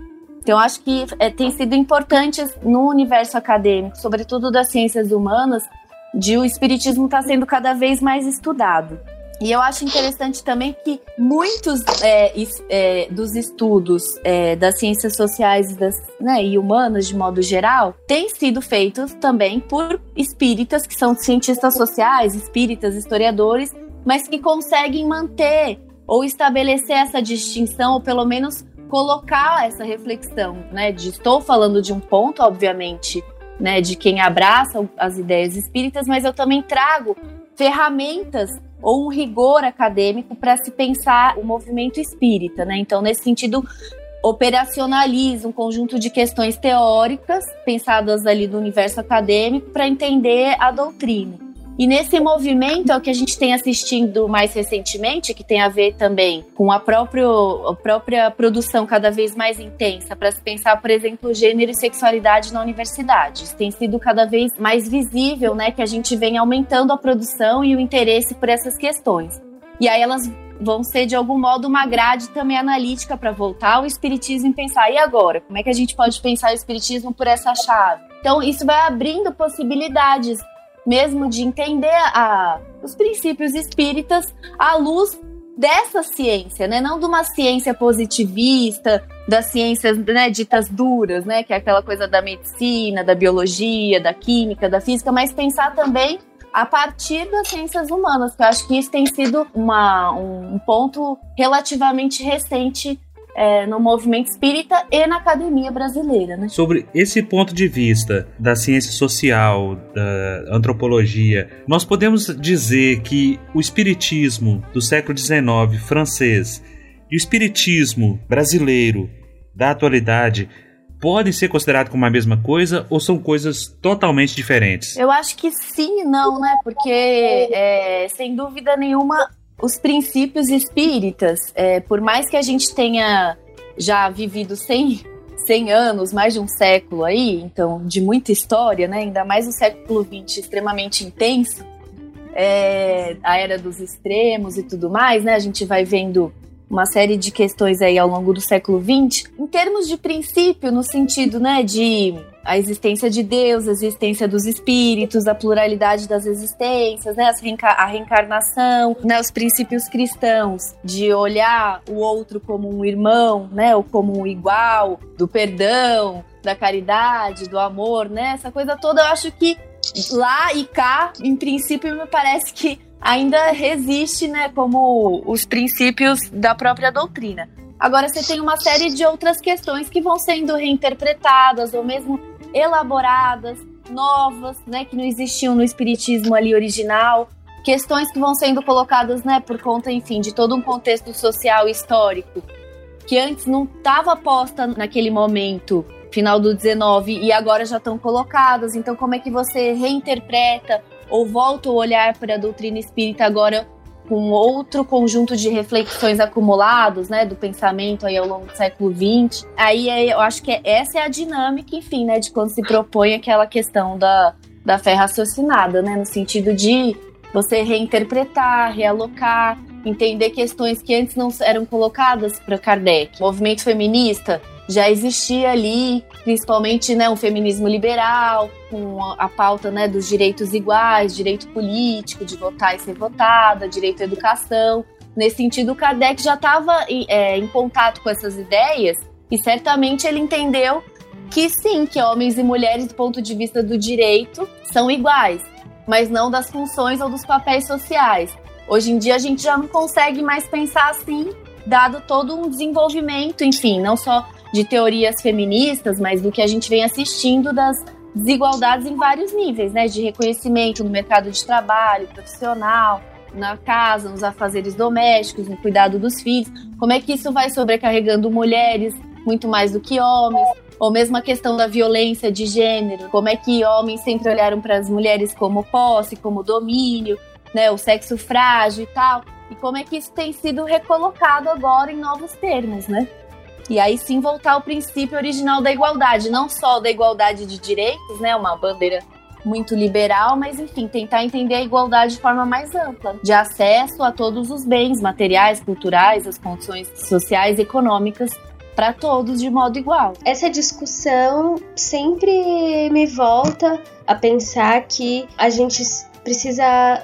Então, acho que é, tem sido importante no universo acadêmico, sobretudo das ciências humanas, de o espiritismo estar tá sendo cada vez mais estudado. E eu acho interessante também que muitos é, é, dos estudos é, das ciências sociais das, né, e humanas, de modo geral, têm sido feitos também por espíritas, que são cientistas sociais, espíritas, historiadores, mas que conseguem manter ou estabelecer essa distinção, ou pelo menos colocar essa reflexão, né? De estou falando de um ponto, obviamente, né? De quem abraça as ideias espíritas, mas eu também trago ferramentas ou um rigor acadêmico para se pensar o movimento espírita, né? Então, nesse sentido, operacionaliza um conjunto de questões teóricas pensadas ali no universo acadêmico para entender a doutrina. E nesse movimento é o que a gente tem assistindo mais recentemente, que tem a ver também com a, próprio, a própria produção cada vez mais intensa para se pensar, por exemplo, gênero e sexualidade na universidade. Isso tem sido cada vez mais visível, né, que a gente vem aumentando a produção e o interesse por essas questões. E aí elas vão ser de algum modo uma grade também analítica para voltar ao espiritismo e pensar e agora, como é que a gente pode pensar o espiritismo por essa chave? Então isso vai abrindo possibilidades mesmo de entender a, os princípios espíritas à luz dessa ciência, né? Não de uma ciência positivista, das ciências né, ditas duras, né? Que é aquela coisa da medicina, da biologia, da química, da física, mas pensar também a partir das ciências humanas, que eu acho que isso tem sido uma, um ponto relativamente recente é, no movimento espírita e na academia brasileira. Né? Sobre esse ponto de vista da ciência social, da antropologia, nós podemos dizer que o espiritismo do século XIX francês e o espiritismo brasileiro da atualidade podem ser considerados como a mesma coisa ou são coisas totalmente diferentes? Eu acho que sim e não, né? Porque, é, sem dúvida nenhuma, os princípios espíritas, é, por mais que a gente tenha já vivido sem 100 anos, mais de um século aí, então de muita história, né? Ainda mais o século XX extremamente intenso, é, a era dos extremos e tudo mais, né? A gente vai vendo uma série de questões aí ao longo do século XX, em termos de princípio, no sentido, né, de a existência de Deus, a existência dos espíritos, a pluralidade das existências, né, a reencarnação, né, os princípios cristãos de olhar o outro como um irmão, né, ou como um igual, do perdão, da caridade, do amor, né, essa coisa toda eu acho que lá e cá, em princípio, me parece que ainda resiste, né, como os princípios da própria doutrina. Agora você tem uma série de outras questões que vão sendo reinterpretadas ou mesmo elaboradas, novas, né, que não existiam no espiritismo ali original, questões que vão sendo colocadas, né, por conta, enfim, de todo um contexto social e histórico que antes não estava posta naquele momento, final do 19, e agora já estão colocadas. Então, como é que você reinterpreta ou volta o olhar para a doutrina espírita agora com outro conjunto de reflexões acumulados, né, do pensamento aí ao longo do século XX. Aí eu acho que essa é a dinâmica, enfim, né, de quando se propõe aquela questão da, da fé raciocinada, né, no sentido de você reinterpretar, realocar, entender questões que antes não eram colocadas para Kardec. O movimento feminista já existia ali, principalmente né, um feminismo liberal, com a, pauta né, dos direitos iguais, direito político, de votar e ser votada, direito à educação. Nesse sentido, o Kardec já estava é, em contato com essas ideias e certamente ele entendeu que sim, que homens e mulheres, do ponto de vista do direito, são iguais, mas não das funções ou dos papéis sociais. Hoje em dia a gente já não consegue mais pensar assim, dado todo um desenvolvimento, enfim, não só de teorias feministas, mas do que a gente vem assistindo das desigualdades em vários níveis, né? De reconhecimento no mercado de trabalho, profissional, na casa, nos afazeres domésticos, no cuidado dos filhos. Como é que isso vai sobrecarregando mulheres muito mais do que homens? Ou mesmo a questão da violência de gênero, como é que homens sempre olharam para as mulheres como posse, como domínio, né, o sexo frágil e tal, e como é que isso tem sido recolocado agora em novos termos, né? E aí sim voltar ao princípio original da igualdade, não só da igualdade de direitos, né, uma bandeira muito liberal, mas enfim, tentar entender a igualdade de forma mais ampla, de acesso a todos os bens materiais, culturais, as condições sociais e econômicas para todos de modo igual. Essa discussão sempre me volta a pensar que a gente precisa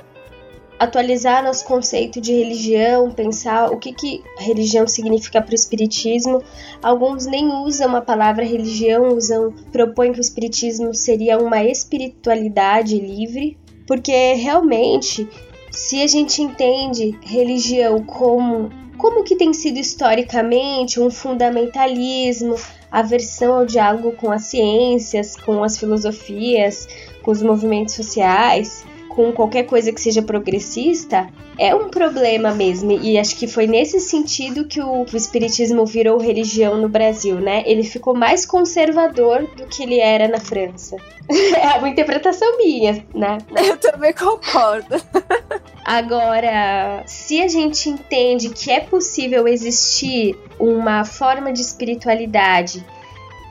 atualizar nosso conceito de religião, pensar o que, que religião significa para o espiritismo. Alguns nem usam a palavra religião, usam, propõem que o espiritismo seria uma espiritualidade livre, porque realmente, se a gente entende religião como como que tem sido historicamente um fundamentalismo, aversão ao diálogo com as ciências, com as filosofias, com os movimentos sociais, com qualquer coisa que seja progressista é um problema mesmo. E acho que foi nesse sentido que o, que o espiritismo virou religião no Brasil, né? Ele ficou mais conservador do que ele era na França. é uma interpretação minha, né? Eu também concordo. Agora, se a gente entende que é possível existir uma forma de espiritualidade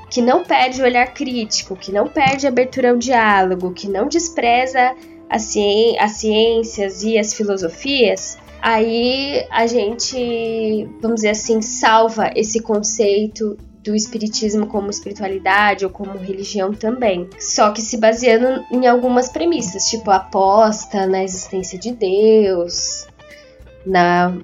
que não perde o olhar crítico, que não perde a abertura ao diálogo, que não despreza as, ciências, as ciências e as filosofias, aí a gente, vamos dizer assim, salva esse conceito do espiritismo como espiritualidade ou como religião também. Só que se baseando em algumas premissas, tipo a aposta na existência de Deus, na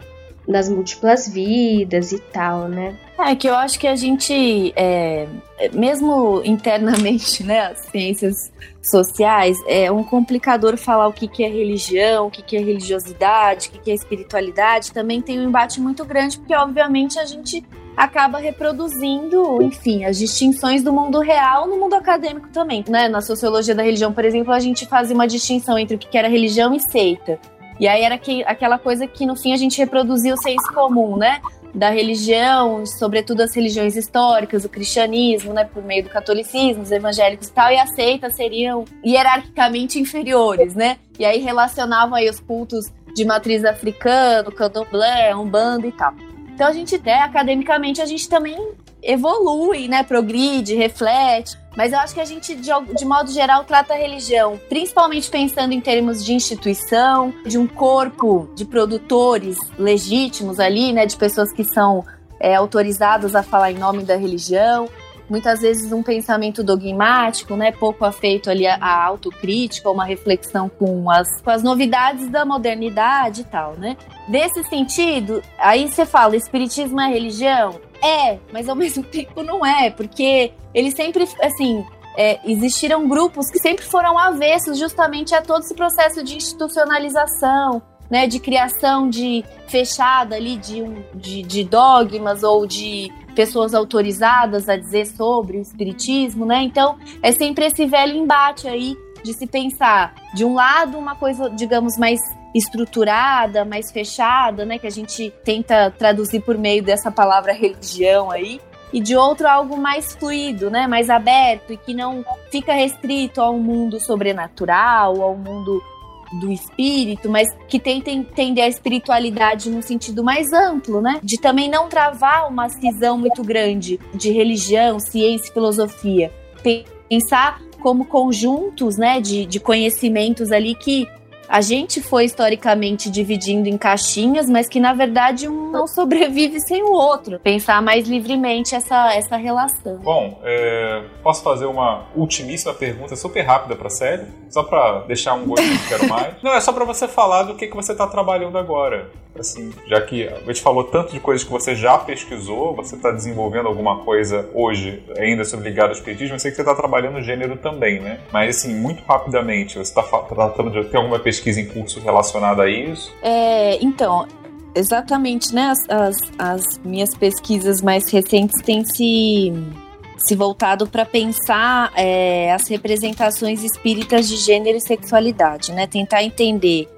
nas múltiplas vidas e tal, né? É que eu acho que a gente, é, mesmo internamente, né, as ciências sociais, é um complicador falar o que, que é religião, o que, que é religiosidade, o que, que é espiritualidade. Também tem um embate muito grande, porque obviamente a gente acaba reproduzindo, enfim, as distinções do mundo real no mundo acadêmico também. Né? Na sociologia da religião, por exemplo, a gente fazia uma distinção entre o que era religião e seita. E aí era que, aquela coisa que no fim a gente reproduzia o senso comum, né? Da religião, sobretudo as religiões históricas, o cristianismo, né? Por meio do catolicismo, os evangélicos e tal, e as seitas seriam hierarquicamente inferiores, né? E aí relacionavam aí os cultos de matriz africana, candomblé, umbanda e tal. Então a gente até, academicamente, a gente também evolui, né? Progride, reflete. Mas eu acho que a gente, de, de, modo geral, trata a religião, principalmente pensando em termos de instituição, de um corpo de produtores legítimos ali, né? De pessoas que são é, autorizadas a falar em nome da religião muitas vezes um pensamento dogmático, né, pouco afeito ali à autocrítica, uma reflexão com as, com as novidades da modernidade e tal, né? Desse sentido, aí você fala, espiritismo é religião? É, mas ao mesmo tempo não é, porque ele sempre, assim, é, existiram grupos que sempre foram avessos justamente a todo esse processo de institucionalização, né, de criação de fechada ali de, de, de dogmas ou de pessoas autorizadas a dizer sobre o espiritismo, né? Então é sempre esse velho embate aí de se pensar, de um lado, uma coisa, digamos, mais estruturada, mais fechada, né? Que a gente tenta traduzir por meio dessa palavra religião aí. E de outro, algo mais fluido, né? Mais aberto e que não fica restrito a um mundo sobrenatural, ao mundo do espírito, mas que tentem entender a espiritualidade num sentido mais amplo, né? De também não travar uma cisão muito grande de religião, ciência e filosofia. Pensar como conjuntos, né, de, de conhecimentos ali que a gente foi historicamente dividindo em caixinhas, mas que na verdade um não sobrevive sem o outro. Pensar mais livremente essa, essa relação. Bom, é, posso fazer uma ultimíssima pergunta super rápida para a série? Só para deixar um gosto que quero mais. Não, é só para você falar do que, que você está trabalhando agora. Assim, já que a gente falou tanto de coisas que você já pesquisou, você está desenvolvendo alguma coisa hoje ainda sobre ligado ao espiritismo, eu sei que você está trabalhando no gênero também, né? Mas assim, muito rapidamente, você está tratando de ter alguma pesquisa em curso relacionada a isso? É, então, exatamente, né? As, as, as minhas pesquisas mais recentes têm se se voltado para pensar é, as representações espíritas de gênero e sexualidade, né? Tentar entender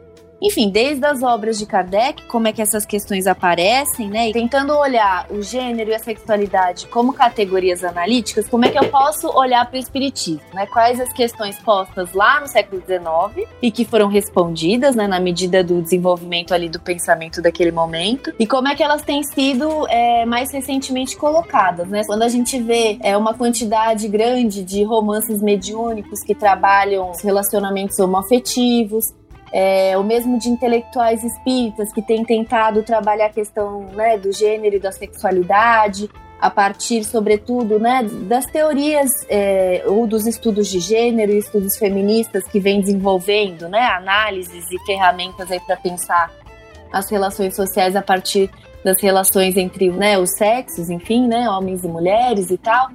enfim, desde as obras de Kardec, como é que essas questões aparecem, né? E tentando olhar o gênero e a sexualidade como categorias analíticas, como é que eu posso olhar para o espiritismo, né? Quais as questões postas lá no século XIX e que foram respondidas, né, na medida do desenvolvimento ali do pensamento daquele momento, e como é que elas têm sido é, mais recentemente colocadas, né? Quando a gente vê é, uma quantidade grande de romances mediúnicos que trabalham os relacionamentos homoafetivos, é, o mesmo de intelectuais espíritas que têm tentado trabalhar a questão né, do gênero e da sexualidade, a partir, sobretudo, né, das teorias é, ou dos estudos de gênero e estudos feministas que vem desenvolvendo, né, análises e ferramentas aí para pensar as relações sociais a partir das relações entre né, os sexos, enfim, né, homens e mulheres e tal.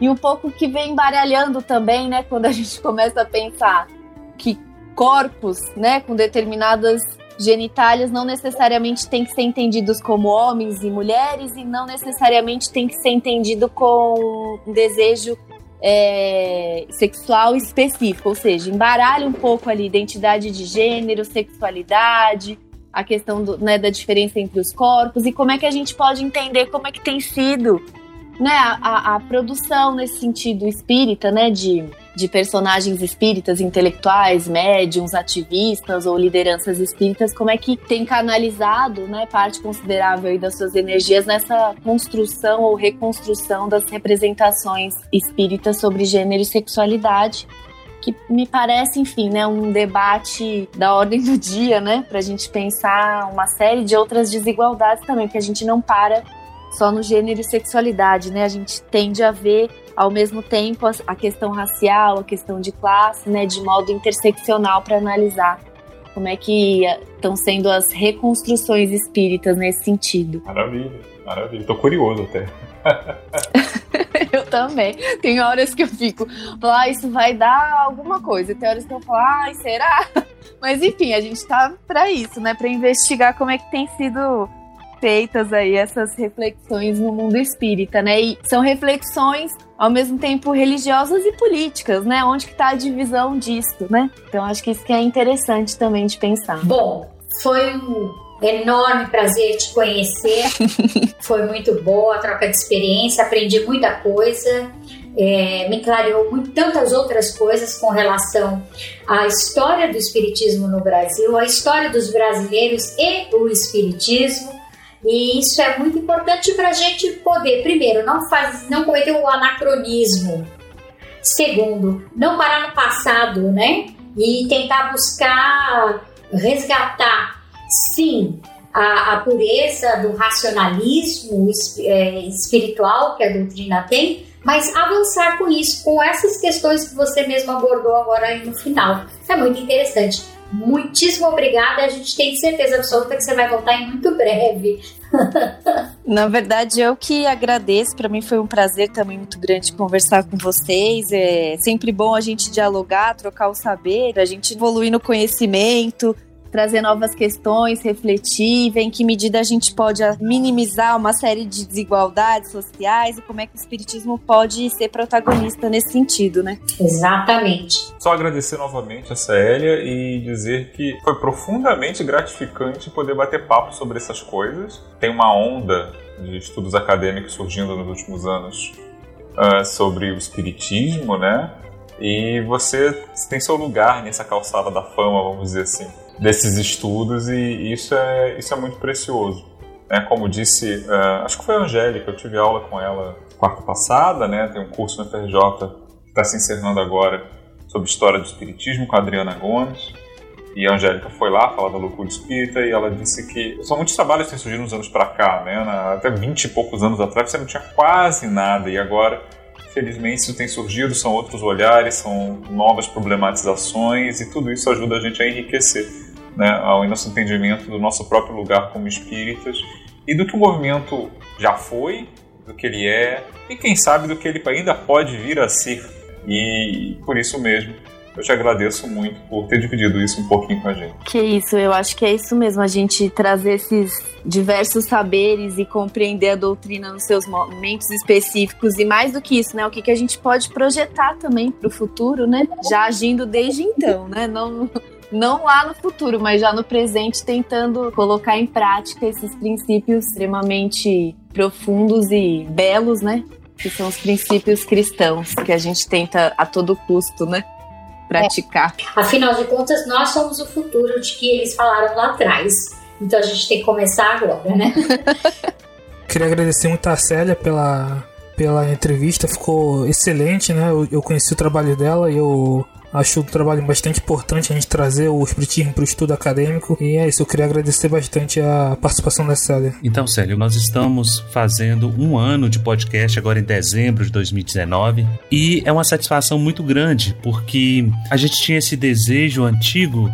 E um pouco que vem baralhando também, né, quando a gente começa a pensar que corpos, né, com determinadas genitálias não necessariamente tem que ser entendidos como homens e mulheres e não necessariamente tem que ser entendido com um desejo é, sexual específico, ou seja, embaralha um pouco ali identidade de gênero, sexualidade, a questão do, né, da diferença entre os corpos e como é que a gente pode entender como é que tem sido né, a, a produção nesse sentido espírita, né, de de personagens espíritas, intelectuais, médiums, ativistas ou lideranças espíritas, como é que tem canalizado né, parte considerável das suas energias nessa construção ou reconstrução das representações espíritas sobre gênero e sexualidade que me parece, enfim, né, um debate da ordem do dia, né, para a gente pensar uma série de outras desigualdades também, que a gente não para só no gênero e sexualidade, né, a gente tende a ver ao mesmo tempo a questão racial, a questão de classe, né, de modo interseccional para analisar como é que estão sendo as reconstruções espíritas nesse sentido. Maravilha, maravilha. Tô curioso até. eu também. Tem horas que eu fico, ah, isso vai dar alguma coisa. Tem horas que eu falo, ai, será? Mas enfim, a gente tá para isso, né? Para investigar como é que tem sido feitas aí essas reflexões no mundo espírita, né? E são reflexões ao mesmo tempo religiosas e políticas, né? Onde que tá a divisão disso, né? Então acho que isso que é interessante também de pensar. Bom, foi um enorme prazer te conhecer. foi muito boa a troca de experiência, aprendi muita coisa. É, me clareou muito, tantas outras coisas com relação à história do Espiritismo no Brasil, a história dos brasileiros e o Espiritismo E isso é muito importante para a gente poder, primeiro, não, faz, não cometer o anacronismo. Segundo, não parar no passado, né? E tentar buscar resgatar, sim, a, a pureza do racionalismo é, espiritual que a doutrina tem, mas avançar com isso, com essas questões que você mesmo abordou agora no final. É muito interessante. Muitíssimo obrigada. A gente tem certeza absoluta que você vai voltar em muito breve. Na verdade, eu que agradeço. Para mim foi um prazer também muito grande conversar com vocês. É sempre bom a gente dialogar, trocar o saber, a gente evoluir no conhecimento, trazer novas questões, refletir, ver em que medida a gente pode minimizar uma série de desigualdades sociais e como é que o espiritismo pode ser protagonista nesse sentido, né? Exatamente. Só agradecer novamente a Célia e dizer que foi profundamente gratificante poder bater papo sobre essas coisas. Tem uma onda de estudos acadêmicos surgindo nos últimos anos uh, sobre o espiritismo, né? E você tem seu lugar nessa calçada da fama, vamos dizer assim desses estudos e isso é, isso é muito precioso. Né? Como disse, uh, acho que foi a Angélica, eu tive aula com ela quarta passada, né? tem um curso no FRJ que está se encerrando agora sobre história do espiritismo com a Adriana Gomes. E a Angélica foi lá falar da loucura espírita e ela disse que são muitos trabalhos que têm surgido nos anos para cá, né? Na, até 20 e poucos anos atrás você não tinha quase nada e agora felizmente isso tem surgido, são outros olhares, são novas problematizações e tudo isso ajuda a gente a enriquecer né, ao nosso entendimento do nosso próprio lugar como espíritas e do que o movimento já foi, do que ele é e quem sabe do que ele ainda pode vir a ser. E por isso mesmo eu te agradeço muito por ter dividido isso um pouquinho com a gente. Que isso, eu acho que é isso mesmo, a gente trazer esses diversos saberes e compreender a doutrina nos seus momentos específicos e mais do que isso, né, o que, que a gente pode projetar também para o futuro, né, já agindo desde então, né, não não lá no futuro, mas já no presente, tentando colocar em prática esses princípios extremamente profundos e belos, né? Que são os princípios cristãos que a gente tenta a todo custo, né? praticar. É. Afinal de contas, nós somos o futuro de que eles falaram lá atrás. Então a gente tem que começar agora, né? Queria agradecer muito a Célia pela, pela entrevista, ficou excelente, né? Eu, eu conheci o trabalho dela e eu Acho um trabalho bastante importante a gente trazer o Espiritismo para o estudo acadêmico. E é isso, eu queria agradecer bastante a participação da Célia. Então, Célio, nós estamos fazendo um ano de podcast agora em dezembro de 2019. E é uma satisfação muito grande, porque a gente tinha esse desejo antigo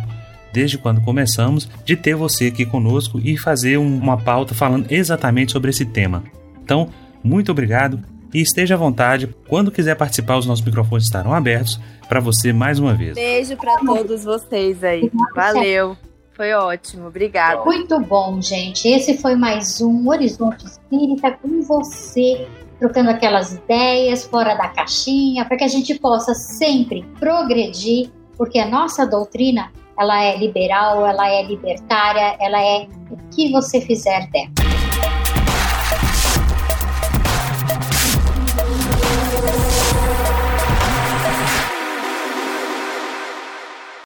desde quando começamos, de ter você aqui conosco e fazer uma pauta falando exatamente sobre esse tema. Então, muito obrigado e esteja à vontade. Quando quiser participar, os nossos microfones estarão abertos para você mais uma vez. Beijo para todos vocês aí. Valeu. Foi ótimo, obrigada. Muito bom, gente. Esse foi mais um Horizonte Espírita com você, trocando aquelas ideias fora da caixinha, para que a gente possa sempre progredir, porque a nossa doutrina, ela é liberal, ela é libertária, ela é o que você fizer dela.